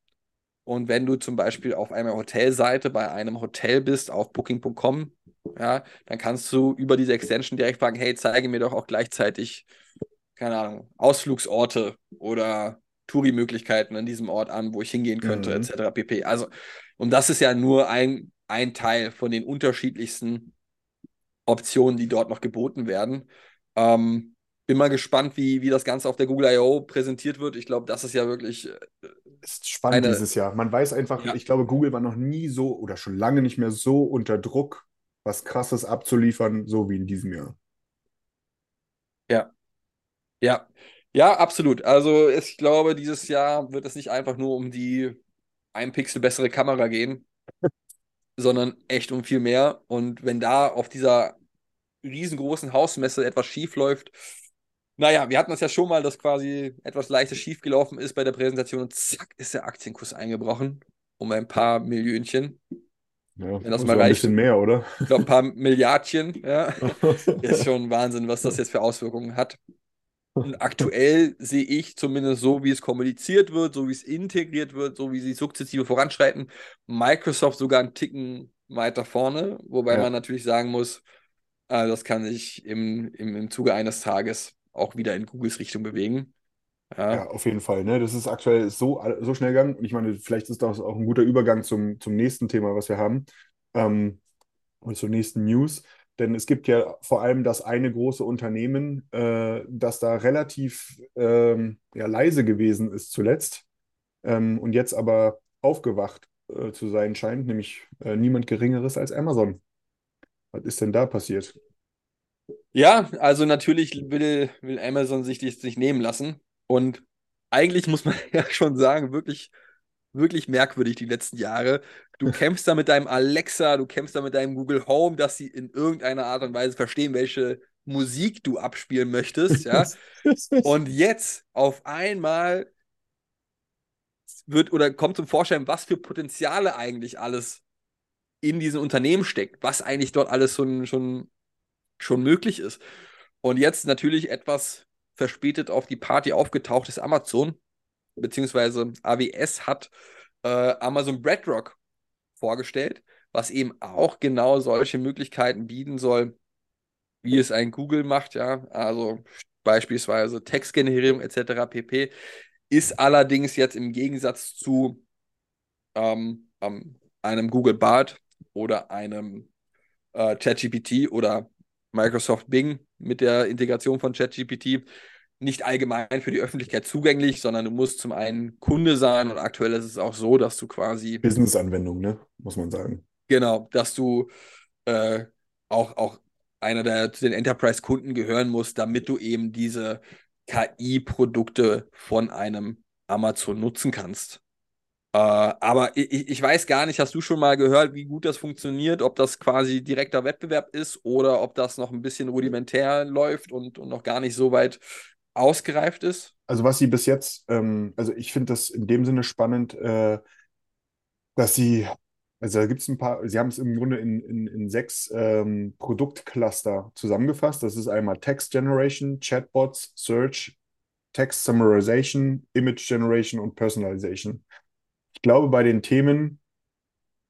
und wenn du zum Beispiel auf einer Hotelseite bei einem Hotel bist, auf booking.com, ja, dann kannst du über diese Extension direkt fragen, hey, zeige mir doch auch gleichzeitig, keine Ahnung, Ausflugsorte oder Touri-Möglichkeiten an diesem Ort an, wo ich hingehen könnte, Mhm. etc. pp. Also, und das ist ja nur ein, ein Teil von den unterschiedlichsten Optionen, die dort noch geboten werden. Ähm, bin mal gespannt, wie, wie das Ganze auf der Google I.O. präsentiert wird. Ich glaube, das ist ja wirklich äh, Ist spannend Eine- dieses Jahr. Man weiß einfach, Ja. ich glaube, Google war noch nie so oder schon lange nicht mehr so unter Druck, was Krasses abzuliefern, so wie in diesem Jahr. Ja, ja, absolut. Also ich glaube, dieses Jahr wird es nicht einfach nur um die ein Pixel bessere Kamera gehen, [LAUGHS] sondern echt um viel mehr. Und wenn da auf dieser riesengroßen Hausmesse etwas schief läuft, naja, wir hatten das ja schon mal, dass quasi etwas leichtes schief gelaufen ist bei der Präsentation und zack ist der Aktienkurs eingebrochen um ein paar Millionchen. Ja, Wenn das mal auch ein reicht. bisschen mehr, oder? Ich glaube, ein paar Milliardchen, ja. [LAUGHS] Ist schon Wahnsinn, was das jetzt für Auswirkungen hat. Und aktuell sehe ich zumindest so, wie es kommuniziert wird, so wie es integriert wird, so wie sie sukzessive voranschreiten, Microsoft sogar einen Ticken weiter vorne, wobei Ja. man natürlich sagen muss, äh, das kann sich im, im, im Zuge eines Tages auch wieder in Googles Richtung bewegen. Ja, Ja, auf jeden Fall. Ne? Das ist aktuell so, so schnell gegangen. Und ich meine, vielleicht ist das auch ein guter Übergang zum, zum nächsten Thema, was wir haben. Ähm, und zur nächsten News. Denn es gibt ja vor allem das eine große Unternehmen, äh, das da relativ ähm, ja, leise gewesen ist zuletzt ähm, und jetzt aber aufgewacht äh, zu sein scheint, nämlich äh, niemand Geringeres als Amazon. Was ist denn da passiert? Ja, also natürlich will, will Amazon sich dies nicht nehmen lassen. Und eigentlich muss man [LAUGHS] ja schon sagen, wirklich, wirklich merkwürdig die letzten Jahre. Du [LAUGHS] kämpfst da mit deinem Alexa, du kämpfst da mit deinem Google Home, dass sie in irgendeiner Art und Weise verstehen, welche Musik du abspielen möchtest, ja. [LAUGHS] Und jetzt auf einmal wird oder kommt zum Vorschein, was für Potenziale eigentlich alles in diesen Unternehmen steckt, was eigentlich dort alles schon, schon, schon möglich ist. Und jetzt natürlich etwas verspätet auf die Party aufgetaucht ist Amazon, beziehungsweise AWS hat äh, Amazon Bedrock vorgestellt, was eben auch genau solche Möglichkeiten bieten soll, wie es ein Google macht, ja, also beispielsweise Textgenerierung etc. pp. Ist allerdings jetzt im Gegensatz zu ähm, ähm, einem Google Bard oder einem äh, ChatGPT oder Microsoft Bing mit der Integration von ChatGPT nicht allgemein für die Öffentlichkeit zugänglich, sondern du musst zum einen Kunde sein und aktuell ist es auch so, dass du quasi Business-Anwendung, ne? Muss man sagen. Genau, dass du äh, auch, auch einer der zu den Enterprise-Kunden gehören musst, damit du eben diese KI-Produkte von einem Amazon nutzen kannst. Äh, aber ich, ich weiß gar nicht, hast du schon mal gehört, wie gut das funktioniert, ob das quasi direkter Wettbewerb ist oder ob das noch ein bisschen rudimentär läuft und, und noch gar nicht so weit ausgereift ist? Also was sie bis jetzt, ähm, also ich finde das in dem Sinne spannend, äh, dass sie, also da gibt es ein paar, sie haben es im Grunde in, in, in sechs ähm, Produktcluster zusammengefasst. Das ist einmal Text Generation, Chatbots, Search, Text Summarization, Image Generation und Personalization. Ich glaube, bei den Themen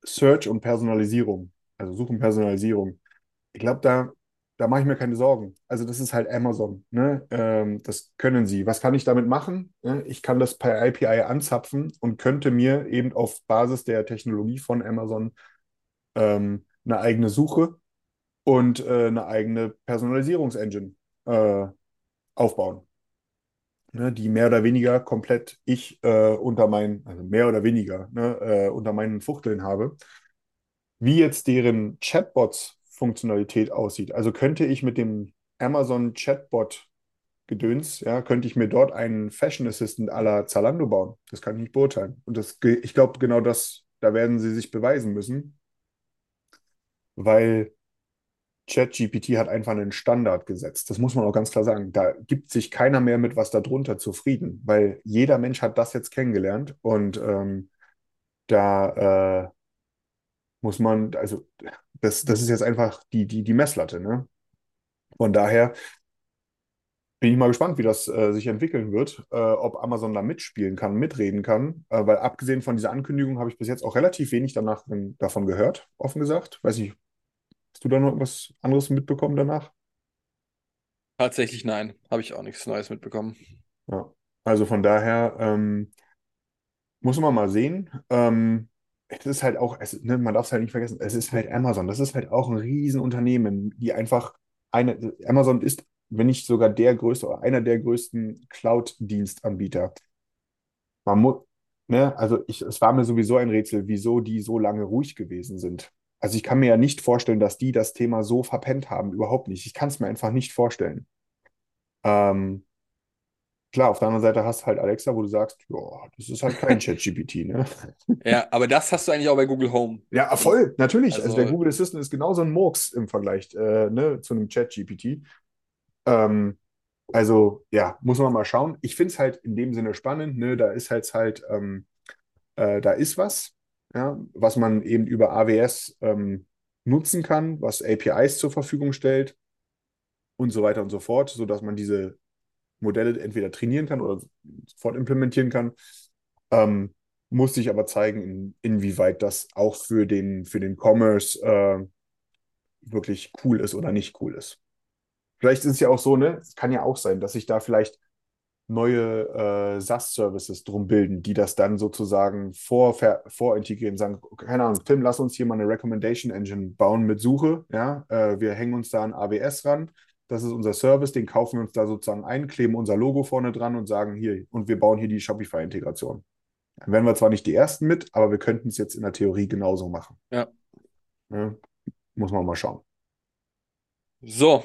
Search und Personalisierung, also Suchen Personalisierung, ich glaube, da, da mache ich mir keine Sorgen. Also das ist halt Amazon, ne? Ähm, das können sie. Was kann ich damit machen? Ne? Ich kann das per API anzapfen und könnte mir eben auf Basis der Technologie von Amazon ähm, eine eigene Suche und äh, eine eigene Personalisierungsengine äh, aufbauen. Ne? Die mehr oder weniger komplett ich äh, unter meinen, also mehr oder weniger, ne, äh, unter meinen Fuchteln habe. Wie jetzt deren Chatbots Funktionalität aussieht. Also könnte ich mit dem Amazon Chatbot Gedöns, ja, könnte ich mir dort einen Fashion Assistant la Zalando bauen. Das kann ich nicht beurteilen. Und das, ich glaube, genau das, da werden sie sich beweisen müssen, weil ChatGPT hat einfach einen Standard gesetzt. Das muss man auch ganz klar sagen. Da gibt sich keiner mehr mit was darunter zufrieden, weil jeder Mensch hat das jetzt kennengelernt und ähm, da äh, muss man, also das, das ist jetzt einfach die, die, die Messlatte, ne? Von daher bin ich mal gespannt, wie das äh, sich entwickeln wird, äh, ob Amazon da mitspielen kann, mitreden kann, äh, weil abgesehen von dieser Ankündigung habe ich bis jetzt auch relativ wenig danach ähm, davon gehört, offen gesagt. Weiß nicht, hast du da noch was anderes mitbekommen danach? Tatsächlich nein, habe ich auch nichts Neues mitbekommen. Ja. Also von daher ähm, muss man mal sehen. Ähm, es ist halt auch, es, ne, man darf es halt nicht vergessen, es ist halt Amazon. Das ist halt auch ein Riesenunternehmen, die einfach eine, Amazon ist, wenn nicht sogar der größte oder einer der größten Cloud-Dienstanbieter. Man muss, ne, also ich, es war mir sowieso ein Rätsel, wieso die so lange ruhig gewesen sind. Also ich kann mir ja nicht vorstellen, dass die das Thema so verpennt haben. Überhaupt nicht. Ich kann es mir einfach nicht vorstellen. Ähm, klar, auf der anderen Seite hast du halt Alexa, wo du sagst, ja, das ist halt kein [LAUGHS] ChatGPT, ne? Ja, aber das hast du eigentlich auch bei Google Home. Ja, voll, natürlich. Also, Also- der Google Assistant ist genauso ein Murks im Vergleich äh, ne, zu einem ChatGPT. Ähm, also, ja, muss man mal schauen. Ich finde es halt in dem Sinne spannend, ne? Da ist halt halt, ähm, äh, da ist was, ja, was man eben über AWS ähm, nutzen kann, was APIs zur Verfügung stellt und so weiter und so fort, sodass man diese Modelle entweder trainieren kann oder sofort implementieren kann. Ähm, muss sich aber zeigen, in, inwieweit das auch für den, für den Commerce äh, wirklich cool ist oder nicht cool ist. Vielleicht ist es ja auch so, ne? Es kann ja auch sein, dass sich da vielleicht neue äh, SaaS-Services drum bilden, die das dann sozusagen vor, vorintegrieren, sagen, keine Ahnung, Tim, lass uns hier mal eine Recommendation Engine bauen mit Suche, ja, äh, wir hängen uns da an AWS ran, das ist unser Service, den kaufen wir uns da sozusagen ein, kleben unser Logo vorne dran und sagen hier, und wir bauen hier die Shopify-Integration. Dann wären wir zwar nicht die Ersten mit, aber wir könnten es jetzt in der Theorie genauso machen. Ja. Ja, muss man mal schauen. So,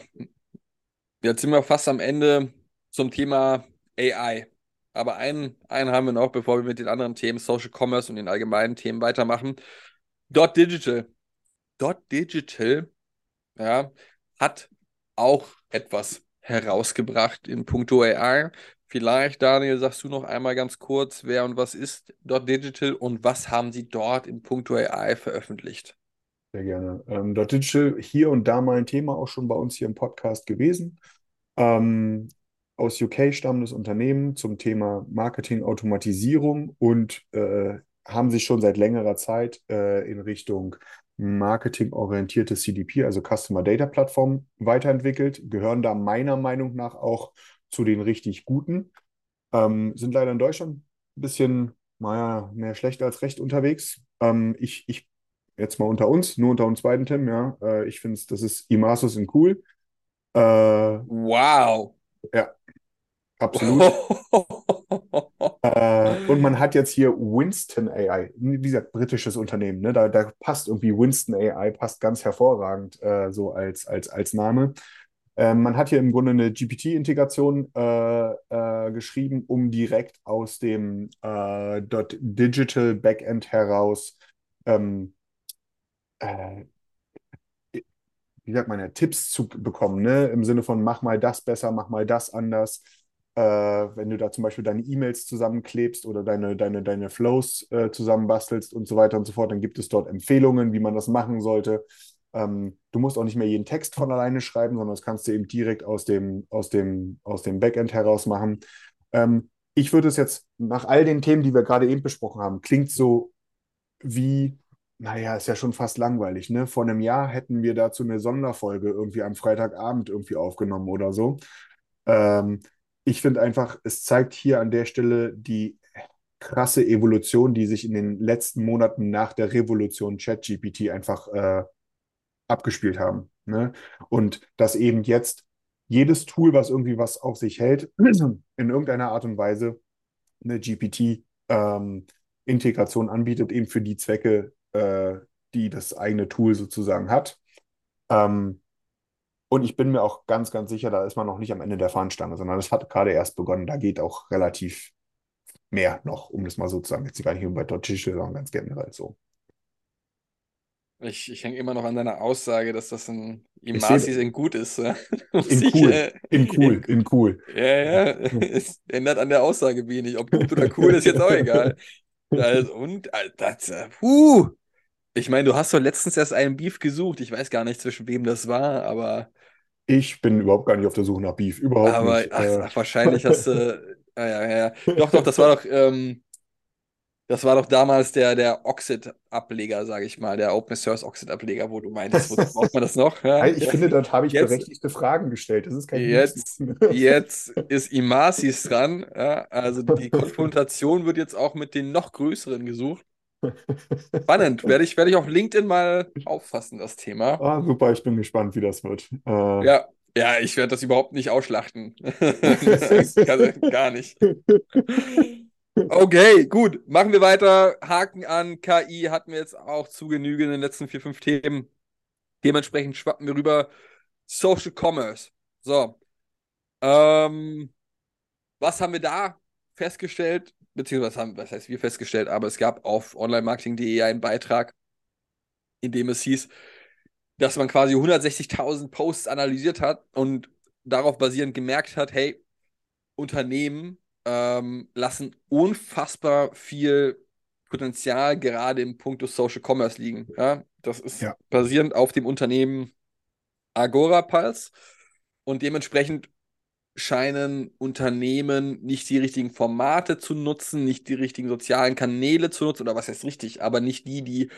jetzt sind wir fast am Ende zum Thema AI. Aber einen, einen haben wir noch, bevor wir mit den anderen Themen, Social Commerce und den allgemeinen Themen weitermachen. Dot Digital. Dot Digital, ja, hat auch etwas herausgebracht in puncto AI. Vielleicht, Daniel, sagst du noch einmal ganz kurz, wer und was ist Dot Digital und was haben sie dort in puncto AI veröffentlicht? Sehr gerne. Ähm, Dot Digital, hier und da mal ein Thema auch schon bei uns hier im Podcast gewesen. Ähm, aus UK stammendes Unternehmen zum Thema Marketing-Automatisierung und äh, haben sich schon seit längerer Zeit äh, in Richtung marketingorientierte CDP, also Customer Data Plattform, weiterentwickelt, gehören da meiner Meinung nach auch zu den richtig guten. Ähm, sind leider in Deutschland ein bisschen, naja, mehr schlecht als recht unterwegs. Ähm, ich, ich, jetzt mal unter uns, nur unter uns beiden, Tim, ja, äh, ich finde, das ist Imasus und cool. Äh, Wow! absolut. [LAUGHS] Äh, und man hat jetzt hier Winston AI, wie gesagt, britisches Unternehmen, ne? Da, da passt irgendwie Winston AI, passt ganz hervorragend äh, so als, als, als Name. Ähm, man hat hier im Grunde eine GPT-Integration äh, äh, geschrieben, um direkt aus dem äh, Digital Backend heraus ähm, äh, wie sagt man ja, Tipps zu bekommen, ne? Im Sinne von mach mal das besser, mach mal das anders. Äh, wenn du da zum Beispiel deine E-Mails zusammenklebst oder deine, deine, deine Flows äh, zusammenbastelst und so weiter und so fort, dann gibt es dort Empfehlungen, wie man das machen sollte. Ähm, du musst auch nicht mehr jeden Text von alleine schreiben, sondern das kannst du eben direkt aus dem, aus dem, aus dem Backend heraus machen. Ähm, ich würde es jetzt nach all den Themen, die wir gerade eben besprochen haben, klingt so wie, naja, ist ja schon fast langweilig, ne? Vor einem Jahr hätten wir dazu eine Sonderfolge irgendwie am Freitagabend irgendwie aufgenommen oder so. Ähm, ich finde einfach, es zeigt hier an der Stelle die krasse Evolution, die sich in den letzten Monaten nach der Revolution ChatGPT einfach äh, abgespielt haben. Ne? Und dass eben jetzt jedes Tool, was irgendwie was auf sich hält, [CLEARS THROAT] in irgendeiner Art und Weise eine GPT-Integration anbietet, eben für die Zwecke, äh, die das eigene Tool sozusagen hat. Ähm, Und ich bin mir auch ganz, ganz sicher, da ist man noch nicht am Ende der Fahnenstange, sondern das hat gerade erst begonnen. Da geht auch relativ mehr noch, um das mal so zu sagen. Jetzt gar nicht nur bei Tortische, sondern ganz generell so. Ich, ich hänge immer noch an deiner Aussage, dass das ein Ich Imasis in gut ist. ja. [LAUGHS] In Ich, cool, äh, in cool, in cool. Ja, ja, [LAUGHS] es ändert an der Aussage wenig. Ob gut oder cool ist jetzt auch egal. [LAUGHS] Also, und äh, das, äh, puh. Ich meine, du hast doch letztens erst einen Beef gesucht. Ich weiß gar nicht, zwischen wem das war, aber, Ich bin überhaupt gar nicht auf der Suche nach Beef, überhaupt aber nicht. ach, Äh, ach, wahrscheinlich hast du. [LAUGHS] Ah, ja, ja, ja. Doch, doch, das war doch, ähm, das war doch damals der, der Oxid-Ableger, sage ich mal, der Open Source Oxid-Ableger, wo du meintest, wozu braucht man das noch? Ja, [LAUGHS] ich finde, dort habe ich Jetzt- berechtigte Fragen gestellt. Das ist kein Jetzt, jetzt ist Imasis dran. Ja, also die Konfrontation wird jetzt auch mit den noch größeren gesucht. Spannend. Werde ich, werde ich auf LinkedIn mal auffassen, das Thema. Ah, super, ich bin gespannt, wie das wird. Äh, Ja, ja, ich werde das überhaupt nicht ausschlachten. [LAUGHS] Gar nicht. Okay, gut. Machen wir weiter. Haken an. KI hatten wir jetzt auch zu Genüge in den letzten vier, fünf Themen. Dementsprechend schwappen wir rüber. Social Commerce. So. Ähm, was haben wir da festgestellt? Beziehungsweise, haben, was heißt wir festgestellt, aber es gab auf onlinemarketing.de einen Beitrag, in dem es hieß, dass man quasi 160.000 Posts analysiert hat und darauf basierend gemerkt hat, hey, Unternehmen ähm, lassen unfassbar viel Potenzial gerade im Punkto Social Commerce liegen. Ja? Das ist Ja. basierend auf dem Unternehmen Agora Pulse und dementsprechend scheinen Unternehmen nicht die richtigen Formate zu nutzen, nicht die richtigen sozialen Kanäle zu nutzen, oder was heißt richtig, aber nicht die, die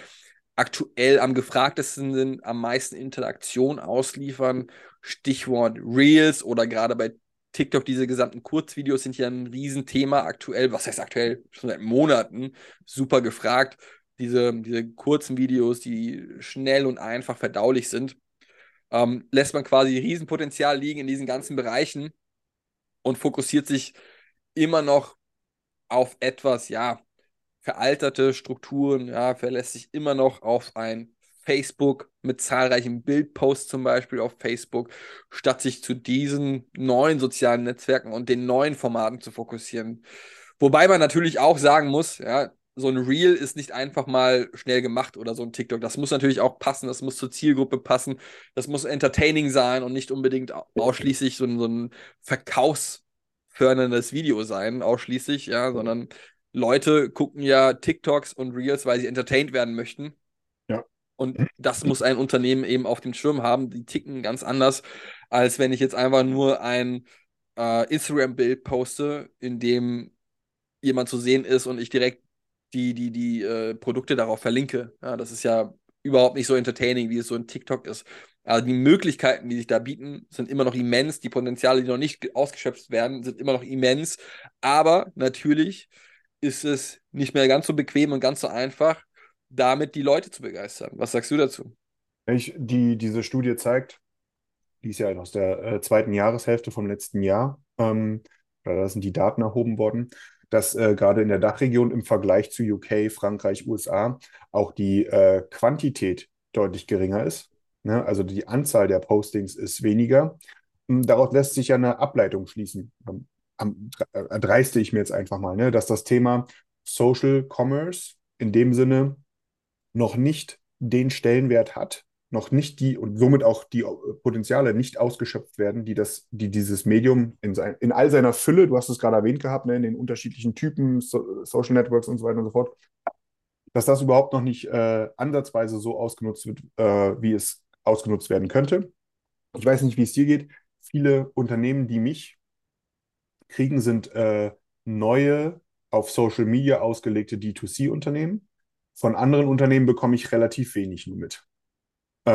aktuell am gefragtesten sind, am meisten Interaktion ausliefern. Stichwort Reels oder gerade bei TikTok, diese gesamten Kurzvideos sind ja ein Riesenthema aktuell. Was heißt aktuell? Schon seit Monaten super gefragt. Diese, diese kurzen Videos, die schnell und einfach verdaulich sind, ähm, lässt man quasi Riesenpotenzial liegen in diesen ganzen Bereichen und fokussiert sich immer noch auf etwas, ja, veralterte Strukturen, ja, verlässt sich immer noch auf ein Facebook mit zahlreichen Bildposts zum Beispiel auf Facebook, statt sich zu diesen neuen sozialen Netzwerken und den neuen Formaten zu fokussieren. Wobei man natürlich auch sagen muss, ja, so ein Reel ist nicht einfach mal schnell gemacht oder so ein TikTok. Das muss natürlich auch passen, das muss zur Zielgruppe passen, das muss entertaining sein und nicht unbedingt ausschließlich so ein, so ein verkaufsförderndes Video sein, ausschließlich, ja, sondern Leute gucken ja TikToks und Reels, weil sie entertained werden möchten. Ja. Und das muss ein Unternehmen eben auf dem Schirm haben. Die ticken ganz anders, als wenn ich jetzt einfach nur ein äh, Instagram-Bild poste, in dem jemand zu sehen ist und ich direkt die, die, die äh, Produkte darauf verlinke. Ja, das ist ja überhaupt nicht so entertaining, wie es so in TikTok ist. Also die Möglichkeiten, die sich da bieten, sind immer noch immens. Die Potenziale, die noch nicht ausgeschöpft werden, sind immer noch immens. Aber natürlich ist es nicht mehr ganz so bequem und ganz so einfach, damit die Leute zu begeistern. Was sagst du dazu? Ich, die, diese Studie zeigt, die ist ja aus der äh, zweiten Jahreshälfte vom letzten Jahr, ähm, da sind die Daten erhoben worden, dass äh, gerade in der Dachregion im Vergleich zu UK, Frankreich, USA auch die äh, Quantität deutlich geringer ist. Ne? Also die Anzahl der Postings ist weniger. Hm, Daraus lässt sich ja eine Ableitung schließen. Ähm, am- äh, dreiste ich mir jetzt einfach mal, ne? dass das Thema Social Commerce in dem Sinne noch nicht den Stellenwert hat, noch nicht die und somit auch die äh, Potenziale nicht ausgeschöpft werden, die das, die dieses Medium in, sein, in all seiner Fülle, du hast es gerade erwähnt gehabt, ne, in den unterschiedlichen Typen, so, Social Networks und so weiter und so fort, dass das überhaupt noch nicht äh, ansatzweise so ausgenutzt wird, äh, wie es ausgenutzt werden könnte. Ich weiß nicht, wie es dir geht. Viele Unternehmen, die mich kriegen, sind äh, neue auf Social Media ausgelegte D2C-Unternehmen. Von anderen Unternehmen bekomme ich relativ wenig nur mit. Äh,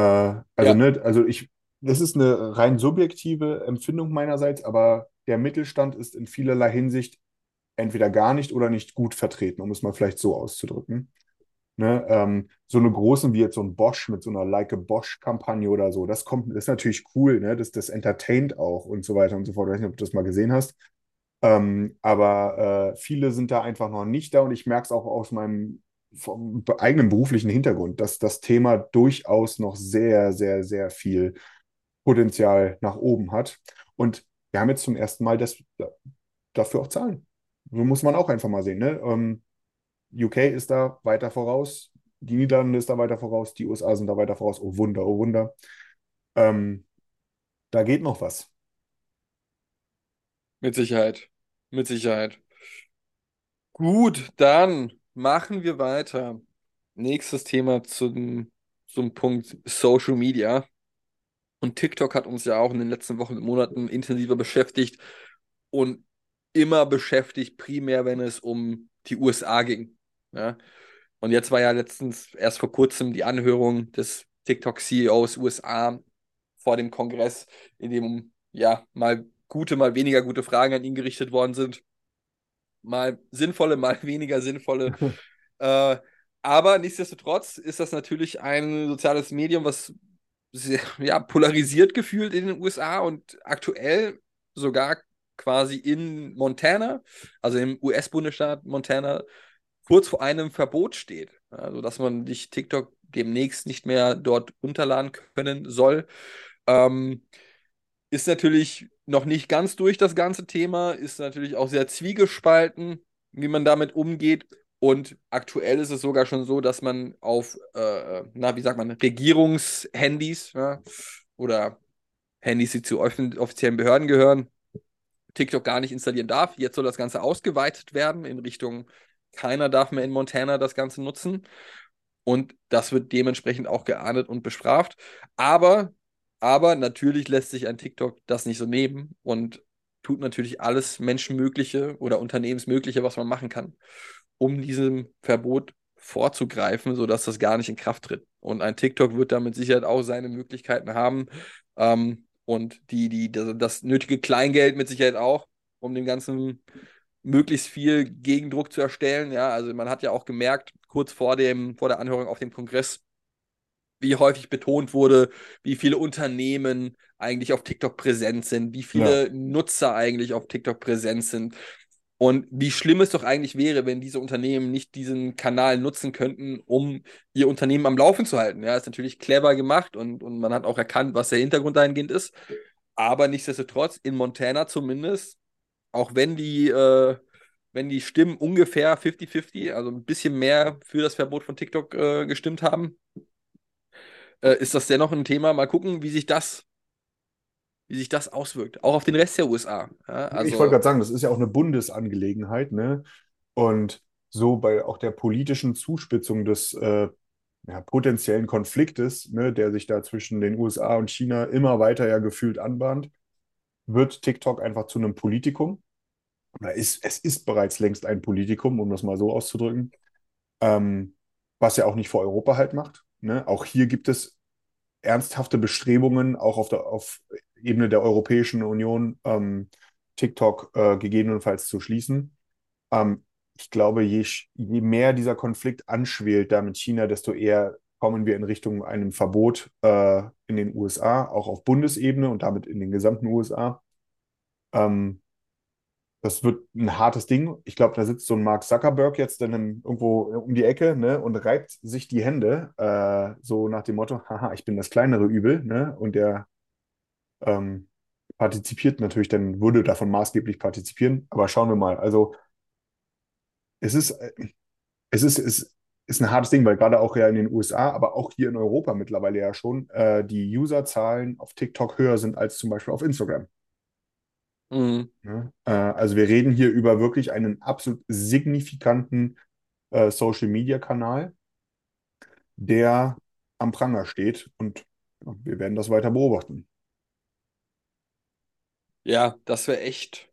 also, Ja. ne, also ich, das ist eine rein subjektive Empfindung meinerseits, aber der Mittelstand ist in vielerlei Hinsicht entweder gar nicht oder nicht gut vertreten, um es mal vielleicht so auszudrücken. Ne, ähm, so eine großen wie jetzt so ein Bosch mit so einer Like a Bosch-Kampagne oder so, das kommt, das ist natürlich cool, ne? Das, das entertaint auch und so weiter und so fort. Ich weiß nicht, ob du das mal gesehen hast. Ähm, aber äh, viele sind da einfach noch nicht da und ich merke es auch aus meinem vom eigenen beruflichen Hintergrund, dass das Thema durchaus noch sehr, sehr, sehr viel Potenzial nach oben hat. Und wir haben jetzt zum ersten Mal das, dafür auch Zahlen. So muss man auch einfach mal sehen. Ne? Ähm, UK ist da weiter voraus, die Niederlande ist da weiter voraus, die USA sind da weiter voraus. Oh Wunder, oh Wunder. Ähm, da geht noch was. Mit Sicherheit. Mit Sicherheit. Gut, dann machen wir weiter. Nächstes Thema zum, zum Punkt Social Media. Und TikTok hat uns ja auch in den letzten Wochen und Monaten intensiver beschäftigt und immer beschäftigt, primär wenn es um die USA ging. Ja? Und jetzt war ja letztens erst vor kurzem die Anhörung des TikTok-CEOs USA vor dem Kongress, in dem ja mal gute, mal weniger gute Fragen an ihn gerichtet worden sind. Mal sinnvolle, mal [LAUGHS] weniger sinnvolle. [LAUGHS] äh, aber nichtsdestotrotz ist das natürlich ein soziales Medium, was sehr, [LAUGHS] ja, polarisiert gefühlt in den USA und aktuell sogar quasi in Montana, also im US-Bundesstaat Montana, kurz vor einem Verbot steht. Also, dass man dich TikTok demnächst nicht mehr dort runterladen können soll. Ähm, ist natürlich noch nicht ganz durch das ganze Thema, ist natürlich auch sehr zwiegespalten, wie man damit umgeht. Und aktuell ist es sogar schon so, dass man auf, äh, na, wie sagt man, Regierungshandys ja, oder Handys, die zu offiziellen Behörden gehören, TikTok gar nicht installieren darf. Jetzt soll das Ganze ausgeweitet werden in Richtung, keiner darf mehr in Montana das Ganze nutzen. Und das wird dementsprechend auch geahndet und bestraft. Aber, aber natürlich lässt sich ein TikTok das nicht so nehmen und tut natürlich alles Menschenmögliche oder Unternehmensmögliche, was man machen kann um diesem Verbot vorzugreifen, sodass das gar nicht in Kraft tritt. Und ein TikTok wird da mit Sicherheit auch seine Möglichkeiten haben ähm, und die, die, das, das nötige Kleingeld mit Sicherheit auch, um dem Ganzen möglichst viel Gegendruck zu erstellen. Ja, also man hat ja auch gemerkt, kurz vor, dem, vor der Anhörung auf dem Kongress, wie häufig betont wurde, wie viele Unternehmen eigentlich auf TikTok präsent sind, wie viele ja. Nutzer eigentlich auf TikTok präsent sind. Und wie schlimm es doch eigentlich wäre, wenn diese Unternehmen nicht diesen Kanal nutzen könnten, um ihr Unternehmen am Laufen zu halten. Ja, ist natürlich clever gemacht und, und man hat auch erkannt, was der Hintergrund dahingehend ist. Aber nichtsdestotrotz, in Montana zumindest, auch wenn die, äh, wenn die Stimmen ungefähr 50-50, also ein bisschen mehr für das Verbot von TikTok äh, gestimmt haben, äh, ist das dennoch ein Thema. Mal gucken, wie sich das wie sich das auswirkt, auch auf den Rest der USA. Ja, also, ich wollte gerade sagen, das ist ja auch eine Bundesangelegenheit, ne? Und so bei auch der politischen Zuspitzung des äh, ja, potenziellen Konfliktes, ne, der sich da zwischen den USA und China immer weiter ja gefühlt anbahnt, wird TikTok einfach zu einem Politikum. Oder ist, es ist bereits längst ein Politikum, um das mal so auszudrücken. Ähm, was ja auch nicht vor Europa halt macht. Ne? Auch hier gibt es ernsthafte Bestrebungen, auch auf, der, auf Ebene der Europäischen Union ähm, TikTok äh, gegebenenfalls zu schließen. Ähm, ich glaube, je, je mehr dieser Konflikt anschwelt da mit China, desto eher kommen wir in Richtung einem Verbot äh, in den USA, auch auf Bundesebene und damit in den gesamten USA. Ähm, das wird ein hartes Ding. Ich glaube, da sitzt so ein Mark Zuckerberg jetzt dann irgendwo um die Ecke ne, und reibt sich die Hände, äh, so nach dem Motto, haha, ich bin das kleinere Übel. Ne? Und der ähm, partizipiert natürlich, dann würde davon maßgeblich partizipieren. Aber schauen wir mal. Also es ist, äh, es ist, es ist ein hartes Ding, weil gerade auch ja in den USA, aber auch hier in Europa mittlerweile ja schon äh, die Userzahlen auf TikTok höher sind als zum Beispiel auf Instagram. Mhm. Ja, äh, also wir reden hier über wirklich einen absolut signifikanten äh, Social-Media-Kanal, der am Pranger steht und wir werden das weiter beobachten. Ja, das wäre echt,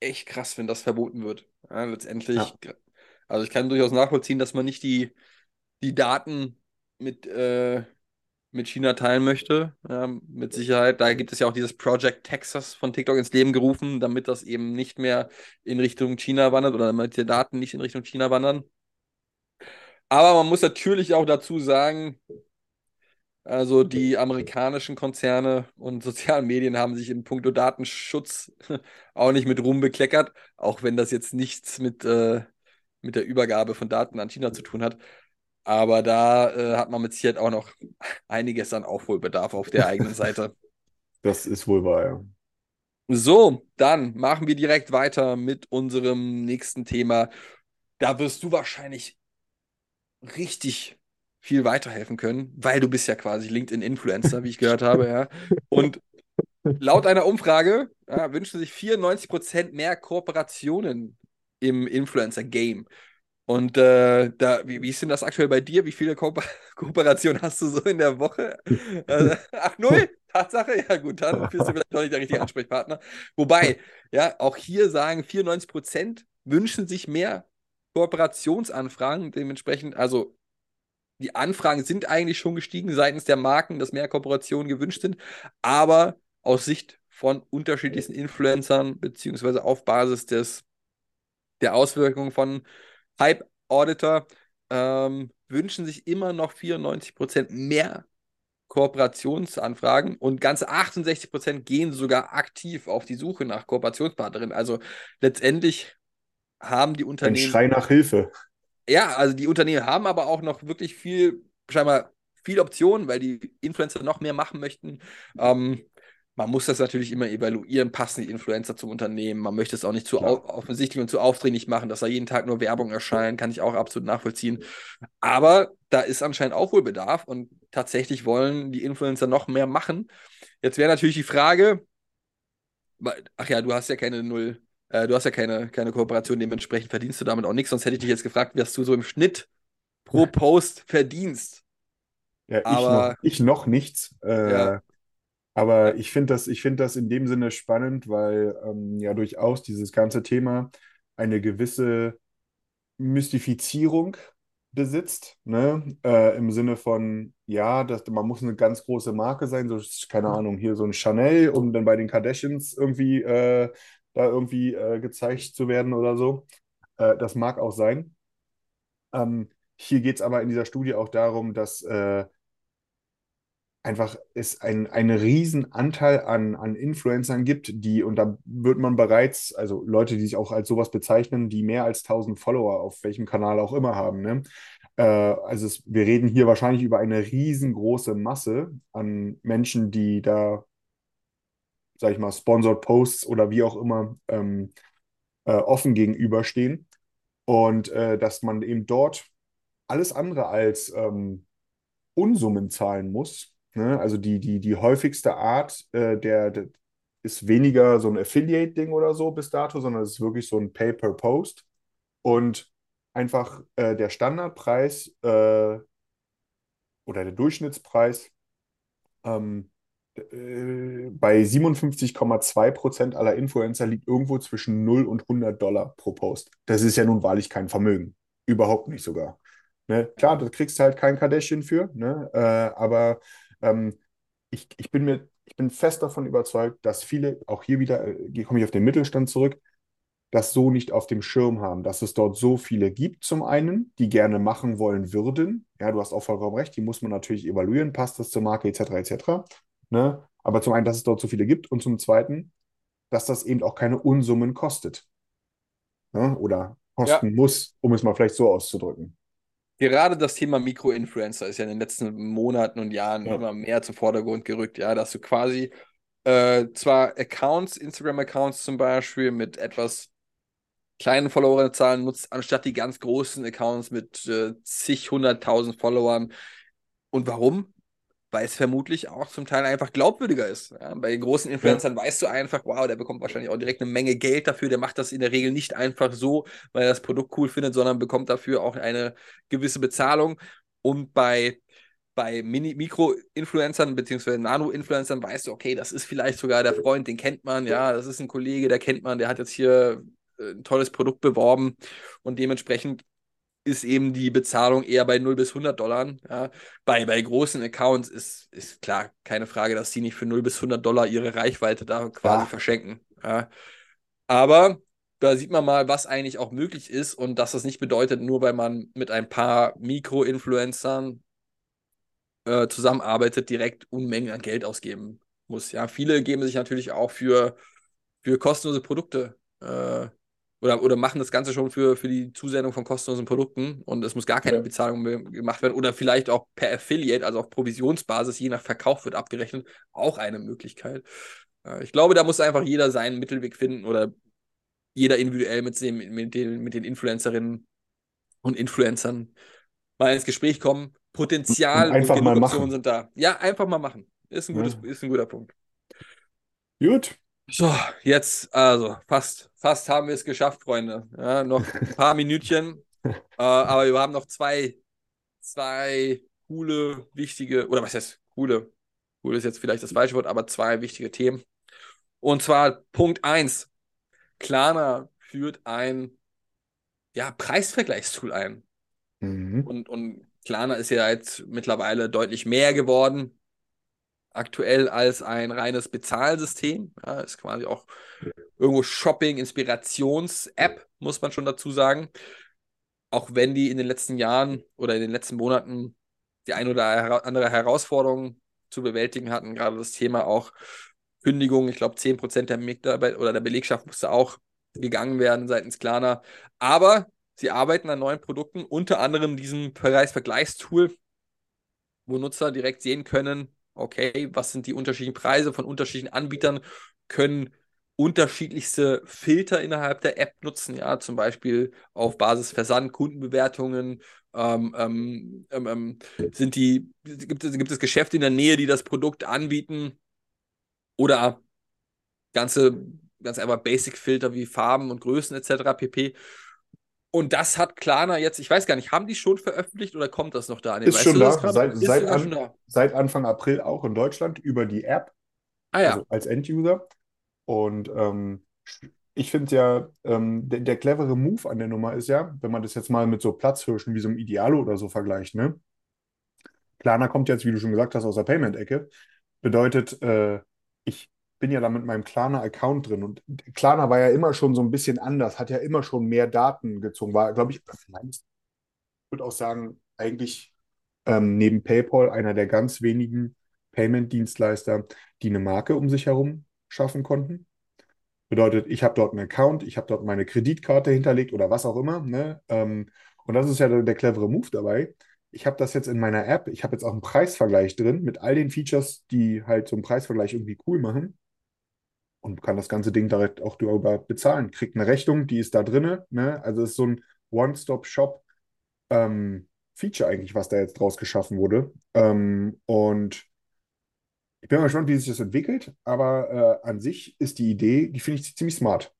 echt krass, wenn das verboten wird. Ja, letztendlich, ja. also ich kann durchaus nachvollziehen, dass man nicht die, die Daten mit, äh, mit China teilen möchte. Ja, mit Sicherheit. Da gibt es ja auch dieses Project Texas von TikTok ins Leben gerufen, damit das eben nicht mehr in Richtung China wandert oder damit die Daten nicht in Richtung China wandern. Aber man muss natürlich auch dazu sagen, also die amerikanischen Konzerne und [LAUGHS] sozialen Medien haben sich in puncto Datenschutz [LAUGHS] auch nicht mit Ruhm bekleckert, auch wenn das jetzt nichts mit, äh, mit der Übergabe von Daten an China zu tun hat. Aber da äh, hat man mit Sicherheit auch noch einiges an Aufholbedarf auf der eigenen [LAUGHS] Seite. Das ist wohl wahr, ja. So, dann machen wir direkt weiter mit unserem nächsten Thema. Da wirst du wahrscheinlich richtig viel weiterhelfen können, weil du bist ja quasi LinkedIn-Influencer, wie ich gehört habe, ja. Und laut einer Umfrage ja, wünschen sich 94% mehr Kooperationen im Influencer-Game. Und äh, da, wie, wie ist denn das aktuell bei dir? Wie viele Ko [LAUGHS] Kooperationen hast du so in der Woche? äh, [LAUGHS] ach, null? Tatsache? Ja, gut, dann bist du vielleicht noch nicht der richtige Ansprechpartner. Wobei, ja, auch hier sagen 94 Prozent wünschen sich mehr Kooperationsanfragen. Dementsprechend, also die Anfragen sind eigentlich schon gestiegen seitens der Marken, dass mehr Kooperationen gewünscht sind. Aber aus Sicht von unterschiedlichsten Influencern, beziehungsweise auf Basis des, der Auswirkungen von Hype Auditor ähm, wünschen sich immer noch 94% mehr Kooperationsanfragen und ganze 68% gehen sogar aktiv auf die Suche nach Kooperationspartnerinnen. Also letztendlich haben die Unternehmen. Ein Schrei nach Hilfe. Ja, also die Unternehmen haben aber auch noch wirklich viel, scheinbar viel Optionen, weil die Influencer noch mehr machen möchten. Ähm, man muss das natürlich immer evaluieren, passen die Influencer zum Unternehmen. Man möchte es auch nicht zu ja. offensichtlich und zu aufdringlich machen, dass da jeden Tag nur Werbung erscheint, kann ich auch absolut nachvollziehen. Aber da ist anscheinend auch wohl Bedarf und tatsächlich wollen die Influencer noch mehr machen. Jetzt wäre natürlich die Frage, ach ja, du hast ja keine Null, äh, du hast ja keine, keine Kooperation, dementsprechend verdienst du damit auch nichts, sonst hätte ich dich jetzt gefragt, was du so im Schnitt pro Post verdienst. Ja, ich, Aber, noch, ich noch nichts. Äh, ja. Aber ich finde das, ich finde das in dem Sinne spannend, weil ähm, ja durchaus dieses ganze Thema eine gewisse Mystifizierung besitzt, ne? Äh, Im Sinne von, ja, das, man muss eine ganz große Marke sein, so, keine Ahnung, hier so ein Chanel, um dann bei den Kardashians irgendwie äh, da irgendwie äh, gezeigt zu werden oder so. Äh, das mag auch sein. Ähm, hier geht es aber in dieser Studie auch darum, dass äh, einfach es ein, einen riesen Anteil an, an Influencern gibt, die, und da wird man bereits, also Leute, die sich auch als sowas bezeichnen, die mehr als 1000 Follower auf welchem Kanal auch immer haben. Ne? Äh, also es, wir reden hier wahrscheinlich über eine riesengroße Masse an Menschen, die da, sag ich mal, Sponsored Posts oder wie auch immer ähm, äh, offen gegenüberstehen. Und äh, dass man eben dort alles andere als ähm, Unsummen zahlen muss, Ne? Also die, die, die häufigste Art äh, der, der, ist weniger so ein Affiliate-Ding oder so bis dato, sondern es ist wirklich so ein Pay-per-Post. Und einfach äh, der Standardpreis äh, oder der Durchschnittspreis ähm, äh, bei 57,2 Prozent aller Influencer liegt irgendwo zwischen 0 und 100 Dollar pro Post. Das ist ja nun wahrlich kein Vermögen. Überhaupt nicht sogar. Ne? Klar, da kriegst du halt kein Kardashian für, ne? Äh, aber ähm, ich, ich, bin mir, ich bin fest davon überzeugt, dass viele, auch hier wieder, äh, komme ich auf den Mittelstand zurück, das so nicht auf dem Schirm haben, dass es dort so viele gibt, zum einen, die gerne machen wollen würden. Ja, du hast auch vollkommen recht, die muss man natürlich evaluieren, passt das zur Marke etc. etc. Ne? Aber zum einen, dass es dort so viele gibt und zum zweiten, dass das eben auch keine Unsummen kostet. Ne? Oder kosten ja. muss, um es mal vielleicht so auszudrücken gerade das Thema Mikroinfluencer ist ja in den letzten Monaten und Jahren ja. immer mehr zum Vordergrund gerückt, ja, dass du quasi äh, zwar Accounts, Instagram-Accounts zum Beispiel, mit etwas kleinen Followerzahlen nutzt, anstatt die ganz großen Accounts mit äh, zig, hunderttausend Followern. Und warum? Weil es vermutlich auch zum Teil einfach glaubwürdiger ist. Ja, bei großen Influencern ja. weißt du einfach, wow, der bekommt wahrscheinlich auch direkt eine Menge Geld dafür. Der macht das in der Regel nicht einfach so, weil er das Produkt cool findet, sondern bekommt dafür auch eine gewisse Bezahlung. Und bei bei Mikro-Influencern bzw. Nano-Influencern weißt du, okay, das ist vielleicht sogar der Freund, den kennt man, ja, das ist ein Kollege, der kennt man, der hat jetzt hier äh, ein tolles Produkt beworben und dementsprechend ist eben die Bezahlung eher bei 0 bis 100 Dollar. Ja. Bei, bei großen Accounts ist, ist klar keine Frage, dass sie nicht für 0 bis 100 Dollar ihre Reichweite da quasi ja. verschenken. Ja. Aber da sieht man mal, was eigentlich auch möglich ist und dass das nicht bedeutet, nur weil man mit ein paar Mikro-Influencern äh, zusammenarbeitet, direkt Unmengen an Geld ausgeben muss. Ja, viele geben sich natürlich auch für, für kostenlose Produkte äh, oder, oder machen das Ganze schon für, für die Zusendung von kostenlosen Produkten und es muss gar keine Ja. Bezahlung mehr gemacht werden oder vielleicht auch per Affiliate, also auf Provisionsbasis, je nach Verkauf wird abgerechnet, auch eine Möglichkeit. Äh, Ich glaube, da muss einfach jeder seinen Mittelweg finden oder jeder individuell mit, dem, mit, den, mit den Influencerinnen und Influencern mal ins Gespräch kommen. Potenzial Und einfach und mal machen. sind da. Ja, einfach mal machen. Ist ein, Ja. gutes, ist ein guter Punkt. Gut. So, jetzt, also, fast, fast haben wir es geschafft, Freunde. Ja, noch ein [LAUGHS] paar Minütchen. äh, aber wir haben noch zwei, zwei coole, wichtige, oder was heißt coole? Cool ist jetzt vielleicht das falsche Wort, aber zwei wichtige Themen. Und zwar Punkt 1. Klarna führt ein ja, Preisvergleichstool ein. Mhm. Und, und Klarna ist ja jetzt mittlerweile deutlich mehr geworden, aktuell als ein reines Bezahlsystem. Ja, ist quasi auch irgendwo Shopping-Inspirations-App, muss man schon dazu sagen. Auch wenn die in den letzten Jahren oder in den letzten Monaten die ein oder andere Herausforderung zu bewältigen hatten, gerade das Thema auch Kündigung. Ich glaube, 10% der Mitarbeit oder der Belegschaft musste auch gegangen werden seitens Klarna. Aber sie arbeiten an neuen Produkten, unter anderem diesem Preisvergleichstool, wo Nutzer direkt sehen können, okay, was sind die unterschiedlichen Preise von unterschiedlichen Anbietern, können unterschiedlichste Filter innerhalb der App nutzen, ja, zum Beispiel auf Basis Versand, Kundenbewertungen, ähm, ähm, ähm, ähm, sind die, gibt es, gibt es Geschäfte in der Nähe, die das Produkt anbieten oder ganze, ganz einfach Basic-Filter wie Farben und Größen etc. pp. Und das hat Klarna jetzt, ich weiß gar nicht, haben die schon veröffentlicht oder kommt das noch da? Nee, Ist schon da, seit, Ist seit, sogar schon an, da. seit Anfang April auch in Deutschland über die App, Ah ja, also als End-User. Und ähm, ich finde ja, ähm, der, der clevere Move an der Nummer ist ja, wenn man das jetzt mal mit so Platzhirschen wie so einem Idealo oder so vergleicht, ne? Klarna kommt jetzt, wie du schon gesagt hast, aus der Payment-Ecke. Bedeutet, äh, ich bin ja da mit meinem Klarna-Account drin und Klarna war ja immer schon so ein bisschen anders, hat ja immer schon mehr Daten gezogen, war, glaube ich, ich würde auch sagen, eigentlich ähm, neben PayPal einer der ganz wenigen Payment-Dienstleister, die eine Marke um sich herum schaffen konnten. Bedeutet, ich habe dort einen Account, ich habe dort meine Kreditkarte hinterlegt oder was auch immer. Ne? Ähm, und das ist ja der, der clevere Move dabei. Ich habe das jetzt in meiner App, ich habe jetzt auch einen Preisvergleich drin mit all den Features, die halt so einen Preisvergleich irgendwie cool machen. Und kann das ganze Ding direkt auch darüber bezahlen. Kriegt eine Rechnung, die ist da drin. Ne? Also es ist so ein One-Stop-Shop ähm, Feature eigentlich, was da jetzt draus geschaffen wurde. Ähm, und ich bin mal gespannt, wie sich das entwickelt, aber äh, an sich ist die Idee, die finde ich ziemlich smart.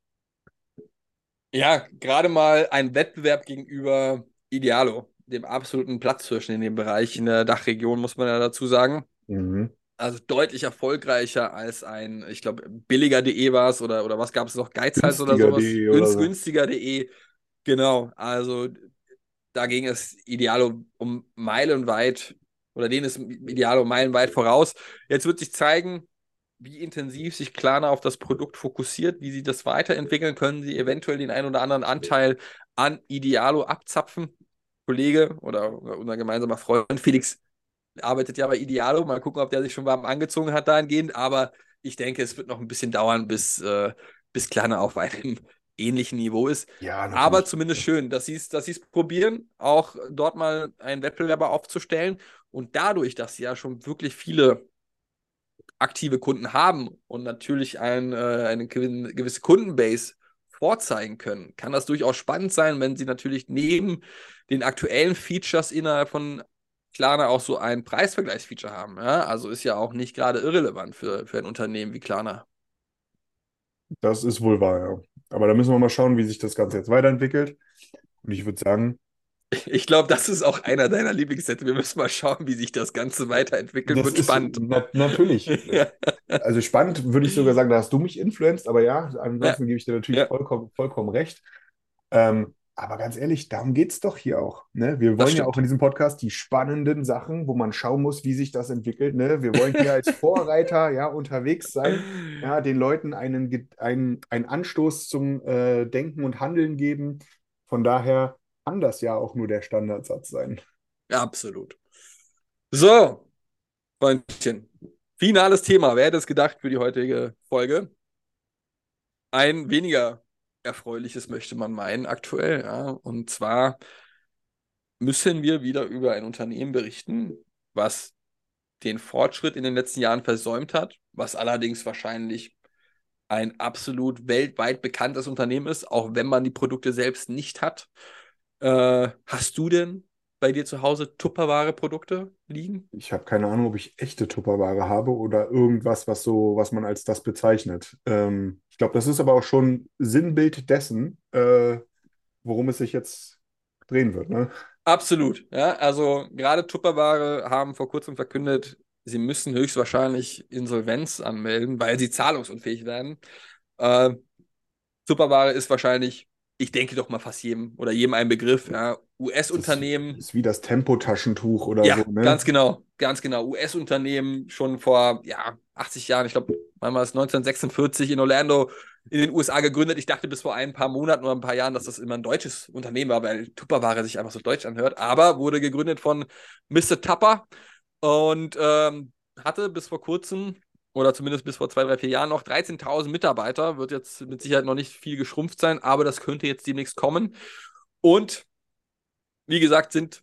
ja, gerade mal ein Wettbewerb gegenüber Idealo, dem absoluten Platzhirschen in dem Bereich in der Dachregion, muss man ja dazu sagen. Mhm. Also deutlich erfolgreicher als ein, ich glaube, billiger.de war es oder, oder was gab es noch? Geizhals oder sowas? Günstiger.de oder Günst, günstiger.de. Genau, also da ging es Idealo um meilenweit oder denen ist Idealo meilenweit voraus. Jetzt wird sich zeigen, wie intensiv sich Klarna auf das Produkt fokussiert, wie sie das weiterentwickeln können, sie eventuell den einen oder anderen Anteil an Idealo abzapfen. Kollege oder unser gemeinsamer Freund Felix arbeitet ja bei Idealo. Mal gucken, ob der sich schon warm angezogen hat dahingehend. Aber ich denke, es wird noch ein bisschen dauern, bis, äh, bis Klarna auf einem [LAUGHS] ähnlichen Niveau ist. Ja, Aber zumindest schön, dass sie es dass sie's probieren, auch dort mal einen Wettbewerber aufzustellen. Und dadurch, dass sie ja schon wirklich viele aktive Kunden haben und natürlich ein, äh, eine gewisse Kundenbase vorzeigen können, kann das durchaus spannend sein, wenn sie natürlich neben den aktuellen Features innerhalb von Klarna auch so ein Preisvergleichsfeature haben. Ja? Also ist ja auch nicht gerade irrelevant für, für ein Unternehmen wie Klarna. Das ist wohl wahr, ja. Aber da müssen wir mal schauen, wie sich das Ganze jetzt weiterentwickelt. Und ich würde sagen, Ich glaube, das ist auch einer deiner Lieblingssätze. Wir müssen mal schauen, wie sich das Ganze weiterentwickelt. das Wird spannend. na natürlich. [LAUGHS] Ja. Also spannend würde ich sogar sagen, da hast du mich influenced, aber ja, ansonsten gebe ich dir natürlich Ja. vollkommen, vollkommen recht. Ähm, aber ganz ehrlich, darum geht es doch hier auch. Ne? Wir wollen ja auch in diesem Podcast die spannenden Sachen, wo man schauen muss, wie sich das entwickelt. Ne? Wir wollen hier als Vorreiter ja unterwegs sein, ja, den Leuten einen, einen, einen Anstoß zum äh, Denken und Handeln geben. Von daher kann das ja auch nur der Standardsatz sein. Absolut. So, Freundchen. Finales Thema. Wer hätte es gedacht für die heutige Folge? Ein weniger Erfreuliches, möchte man meinen, aktuell. Ja. Und zwar müssen wir wieder über ein Unternehmen berichten, was den Fortschritt in den letzten Jahren versäumt hat, was allerdings wahrscheinlich ein absolut weltweit bekanntes Unternehmen ist, auch wenn man die Produkte selbst nicht hat. Äh, hast du denn bei dir zu Hause Tupperware-Produkte liegen? Ich habe keine Ahnung, ob ich echte Tupperware habe oder irgendwas, was so, was man als das bezeichnet. Ähm, ich glaube, das ist aber auch schon Sinnbild dessen, äh, worum es sich jetzt drehen wird, ne? Absolut, ja. Also gerade Tupperware haben vor kurzem verkündet, sie müssen höchstwahrscheinlich Insolvenz anmelden, weil sie zahlungsunfähig werden. Äh, Tupperware ist wahrscheinlich, ich denke doch mal fast jedem oder jedem ein Begriff, ja. US-Unternehmen. Ist wie das Tempotaschentuch oder Ja, so, ne? ganz genau, ganz genau. US-Unternehmen schon vor ja, 80 Jahren, ich glaube, wann war es 1946 in Orlando in den USA gegründet. Ich dachte bis vor ein paar Monaten oder ein paar Jahren, dass das immer ein deutsches Unternehmen war, weil Tupperware sich einfach so deutsch anhört. Aber wurde gegründet von Mr. Tupper und ähm, hatte bis vor kurzem oder zumindest bis vor zwei, drei, vier Jahren noch 13.000 Mitarbeiter. Wird jetzt mit Sicherheit noch nicht viel geschrumpft sein, aber das könnte jetzt demnächst kommen. Und wie gesagt, sind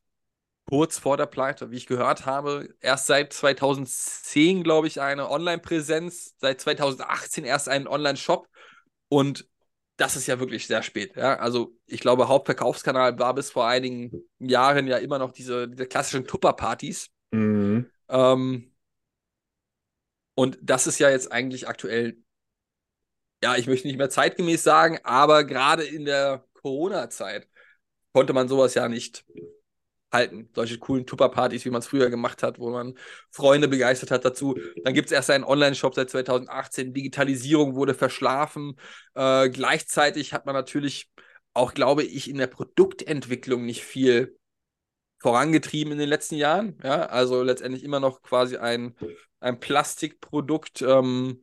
kurz vor der Pleite. Wie ich gehört habe, erst seit 2010, glaube ich, eine Online-Präsenz, seit 2018 erst einen Online-Shop und das ist ja wirklich sehr spät. Ja? Also ich glaube, Hauptverkaufskanal war bis vor einigen Jahren ja immer noch diese, diese klassischen Tupper-Partys. Mhm. Ähm, und das ist ja jetzt eigentlich aktuell, ja, ich möchte nicht mehr zeitgemäß sagen, aber gerade in der Corona-Zeit konnte man sowas ja nicht halten. Solche coolen Tupper-Partys, wie man es früher gemacht hat, wo man Freunde begeistert hat dazu. Dann gibt es erst einen Online-Shop seit 2018. Digitalisierung wurde verschlafen. Äh, gleichzeitig hat man natürlich auch, glaube ich, in der Produktentwicklung nicht viel vorangetrieben in den letzten Jahren. Ja, also letztendlich immer noch quasi ein, ein Plastikprodukt ähm,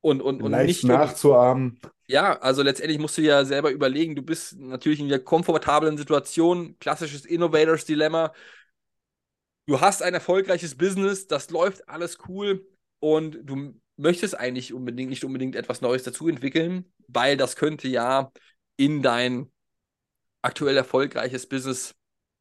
und, und, und Leicht nicht. nachzuahmen. Ja, also letztendlich musst du ja selber überlegen, du bist natürlich in der komfortablen Situation, klassisches Innovators Dilemma. Du hast ein erfolgreiches Business, das läuft alles cool und du möchtest eigentlich unbedingt nicht unbedingt etwas Neues dazu entwickeln, weil das könnte ja in dein aktuell erfolgreiches Business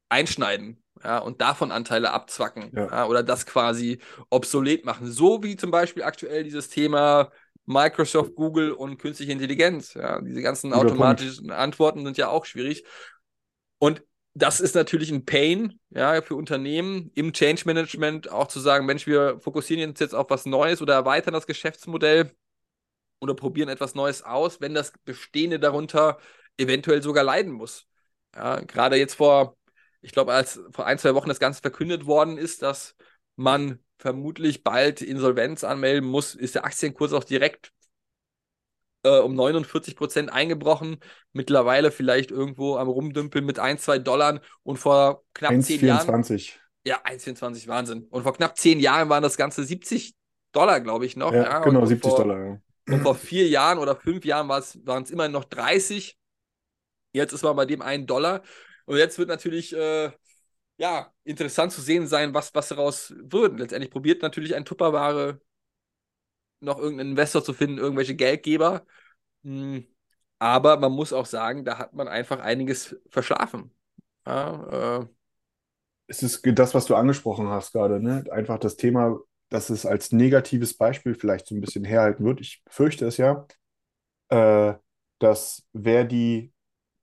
einschneiden ja, und davon Anteile abzwacken Ja. ja, oder das quasi obsolet machen. So wie zum Beispiel aktuell dieses Thema Microsoft, Google und künstliche Intelligenz. Ja, diese ganzen Guter automatischen Antworten sind ja auch schwierig. Und das ist natürlich ein Pain ja, für Unternehmen im Change Management, auch zu sagen, Mensch, wir fokussieren uns jetzt auf was Neues oder erweitern das Geschäftsmodell oder probieren etwas Neues aus, wenn das Bestehende darunter eventuell sogar leiden muss. Ja, gerade jetzt vor, ich glaube, als vor ein, zwei Wochen das Ganze verkündet worden ist, dass man vermutlich bald Insolvenz anmelden muss, ist der Aktienkurs auch direkt äh, um 49 Prozent eingebrochen. Mittlerweile vielleicht irgendwo am Rumdümpeln mit 1, 2 Dollar und vor knapp 10 Jahren. 1,24. Ja, 1,24, Wahnsinn. Und vor knapp 10 Jahren waren das Ganze 70 Dollar, glaube ich, noch. Ja, ja, genau, und 70 vor, Dollar. Ja. und vor vier Jahren oder fünf Jahren waren es immerhin noch 30. Jetzt ist man bei dem einen Dollar. Und jetzt wird natürlich äh, ja, interessant zu sehen sein, was, was daraus wird. Letztendlich probiert natürlich ein Tupperware noch irgendeinen Investor zu finden, irgendwelche Geldgeber. Hm, Aber man muss auch sagen, da hat man einfach einiges verschlafen. Ja, äh, Es ist das, was du angesprochen hast gerade, ne? Einfach das Thema, dass es als negatives Beispiel vielleicht so ein bisschen herhalten wird. Ich fürchte es ja, äh, dass wer die,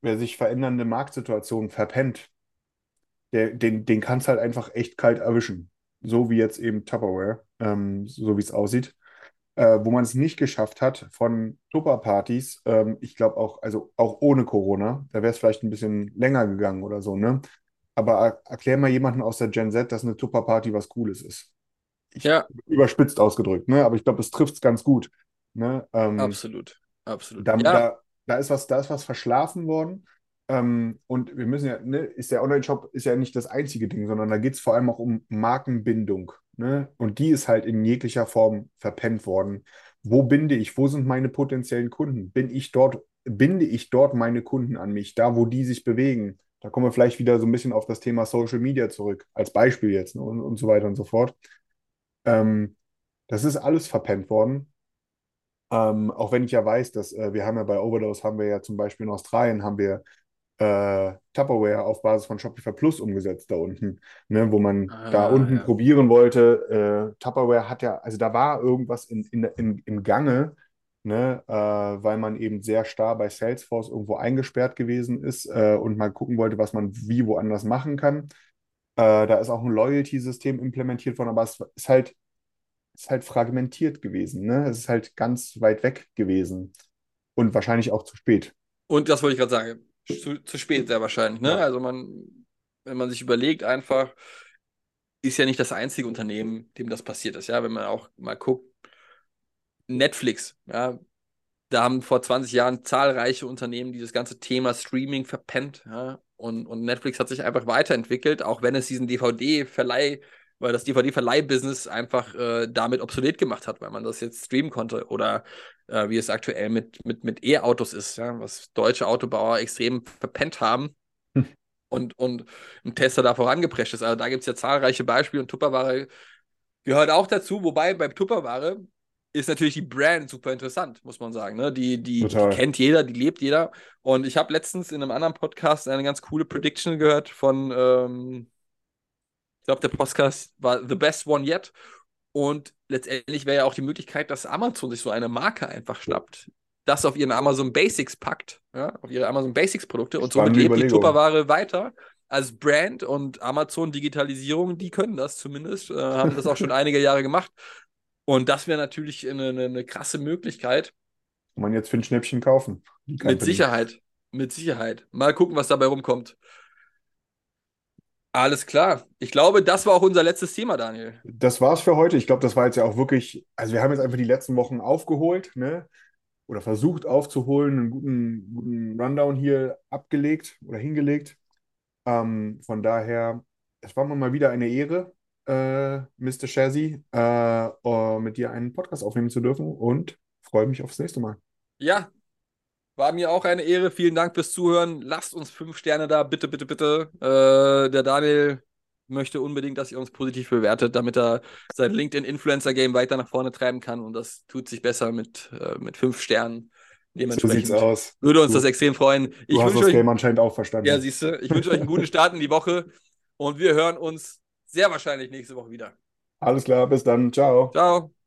wer sich verändernde Marktsituation verpennt, der, den, den kann es halt einfach echt kalt erwischen. So wie jetzt eben Tupperware, ähm, so wie es aussieht. Äh, wo man es nicht geschafft hat von Tupper-Partys, ähm, ich glaube auch, also auch ohne Corona, da wäre es vielleicht ein bisschen länger gegangen oder so, ne? Aber er, erklär mal jemanden aus der Gen Z, dass eine Tupper-Party was Cooles ist. Ich, Ja. Überspitzt ausgedrückt, ne? Aber ich glaube, es trifft es ganz gut. Ne? Ähm, absolut. Absolut. da, ja, da, da ist was, da ist was verschlafen worden. Ähm, und wir müssen ja, ne, ist der Online-Shop ist ja nicht das einzige Ding, sondern da geht es vor allem auch um Markenbindung. Ne? Und die ist halt in jeglicher Form verpennt worden. Wo binde ich? Wo sind meine potenziellen Kunden? Bin ich dort, binde ich dort meine Kunden an mich, da wo die sich bewegen? Da kommen wir vielleicht wieder so ein bisschen auf das Thema Social Media zurück, als Beispiel jetzt ne? und, und so weiter und so fort. Ähm, das ist alles verpennt worden. Ähm, auch wenn ich ja weiß, dass äh, wir haben ja bei Overdose haben wir ja zum Beispiel in Australien haben wir äh, Tupperware auf Basis von Shopify Plus umgesetzt da unten, ne, wo man da Ah, unten ja. probieren wollte. Äh, Tupperware hat ja, also da war irgendwas in, in, in, im Gange, ne, äh, weil man eben sehr starr bei Salesforce irgendwo eingesperrt gewesen ist äh, und mal gucken wollte, was man wie woanders machen kann. Äh, da ist auch ein Loyalty-System implementiert worden, aber es ist halt, ist halt fragmentiert gewesen, ne? Es ist halt ganz weit weg gewesen und wahrscheinlich auch zu spät. Und das wollte ich gerade sagen. Zu, zu spät sehr wahrscheinlich. Ne? Ja. Also man, wenn man sich überlegt, einfach, ist ja nicht das einzige Unternehmen, dem das passiert ist. Ja, wenn man auch mal guckt, Netflix, ja, da haben vor 20 Jahren zahlreiche Unternehmen dieses ganze Thema Streaming verpennt. Ja? Und, und Netflix hat sich einfach weiterentwickelt, auch wenn es diesen DVD-Verleih, weil das DVD-Verleih-Business einfach äh, damit obsolet gemacht hat, weil man das jetzt streamen konnte. Oder äh, wie es aktuell mit, mit, mit E-Autos ist, ja? was deutsche Autobauer extrem verpennt haben. Hm. Und, und ein Tesla da vorangeprescht ist. Also da gibt es ja zahlreiche Beispiele und Tupperware gehört auch dazu, wobei bei Tupperware ist natürlich die Brand super interessant, muss man sagen. Ne? Die, die, die kennt jeder, die lebt jeder. Und ich habe letztens in einem anderen Podcast eine ganz coole Prediction gehört von, ähm, ich glaube, der Podcast war The Best One Yet. Und letztendlich wäre ja auch die Möglichkeit, dass Amazon sich so eine Marke einfach schnappt, das auf ihren Amazon Basics packt, ja, auf ihre Amazon Basics Produkte und somit lebt die. Tupperware weiter als Brand und Amazon Digitalisierung, die können das zumindest, äh, haben das auch schon [LAUGHS] einige Jahre gemacht. Und das wäre natürlich eine, eine, eine krasse Möglichkeit. Kann man jetzt für ein Schnäppchen kaufen. Mit. Sicherheit. Mit Sicherheit. Mal gucken, was dabei rumkommt. Alles klar. Ich glaube, das war auch unser letztes Thema, Daniel. Das war's für heute. Ich glaube, das war jetzt ja auch wirklich, also wir haben jetzt einfach die letzten Wochen aufgeholt, ne? Oder versucht aufzuholen, einen guten, guten Rundown hier abgelegt oder hingelegt. Ähm, von daher, es war mir mal wieder eine Ehre, äh, Mr. Shazzy, äh, äh, mit dir einen Podcast aufnehmen zu dürfen und freue mich aufs nächste Mal. Ja, war mir auch eine Ehre. Vielen Dank fürs Zuhören. Lasst uns fünf Sterne da, bitte, bitte, bitte. Äh, der Daniel möchte unbedingt, dass ihr uns positiv bewertet, damit er sein LinkedIn-Influencer-Game weiter nach vorne treiben kann. Und das tut sich besser mit, äh, mit fünf Sternen. So Dementsprechend sieht's aus. würde uns Du- das extrem freuen. Ich Du hast das euch, Game anscheinend auch verstanden. ja, siehst du, ich wünsche euch einen guten Start in die Woche und wir hören uns sehr wahrscheinlich nächste Woche wieder. Alles klar, bis dann. Ciao. Ciao.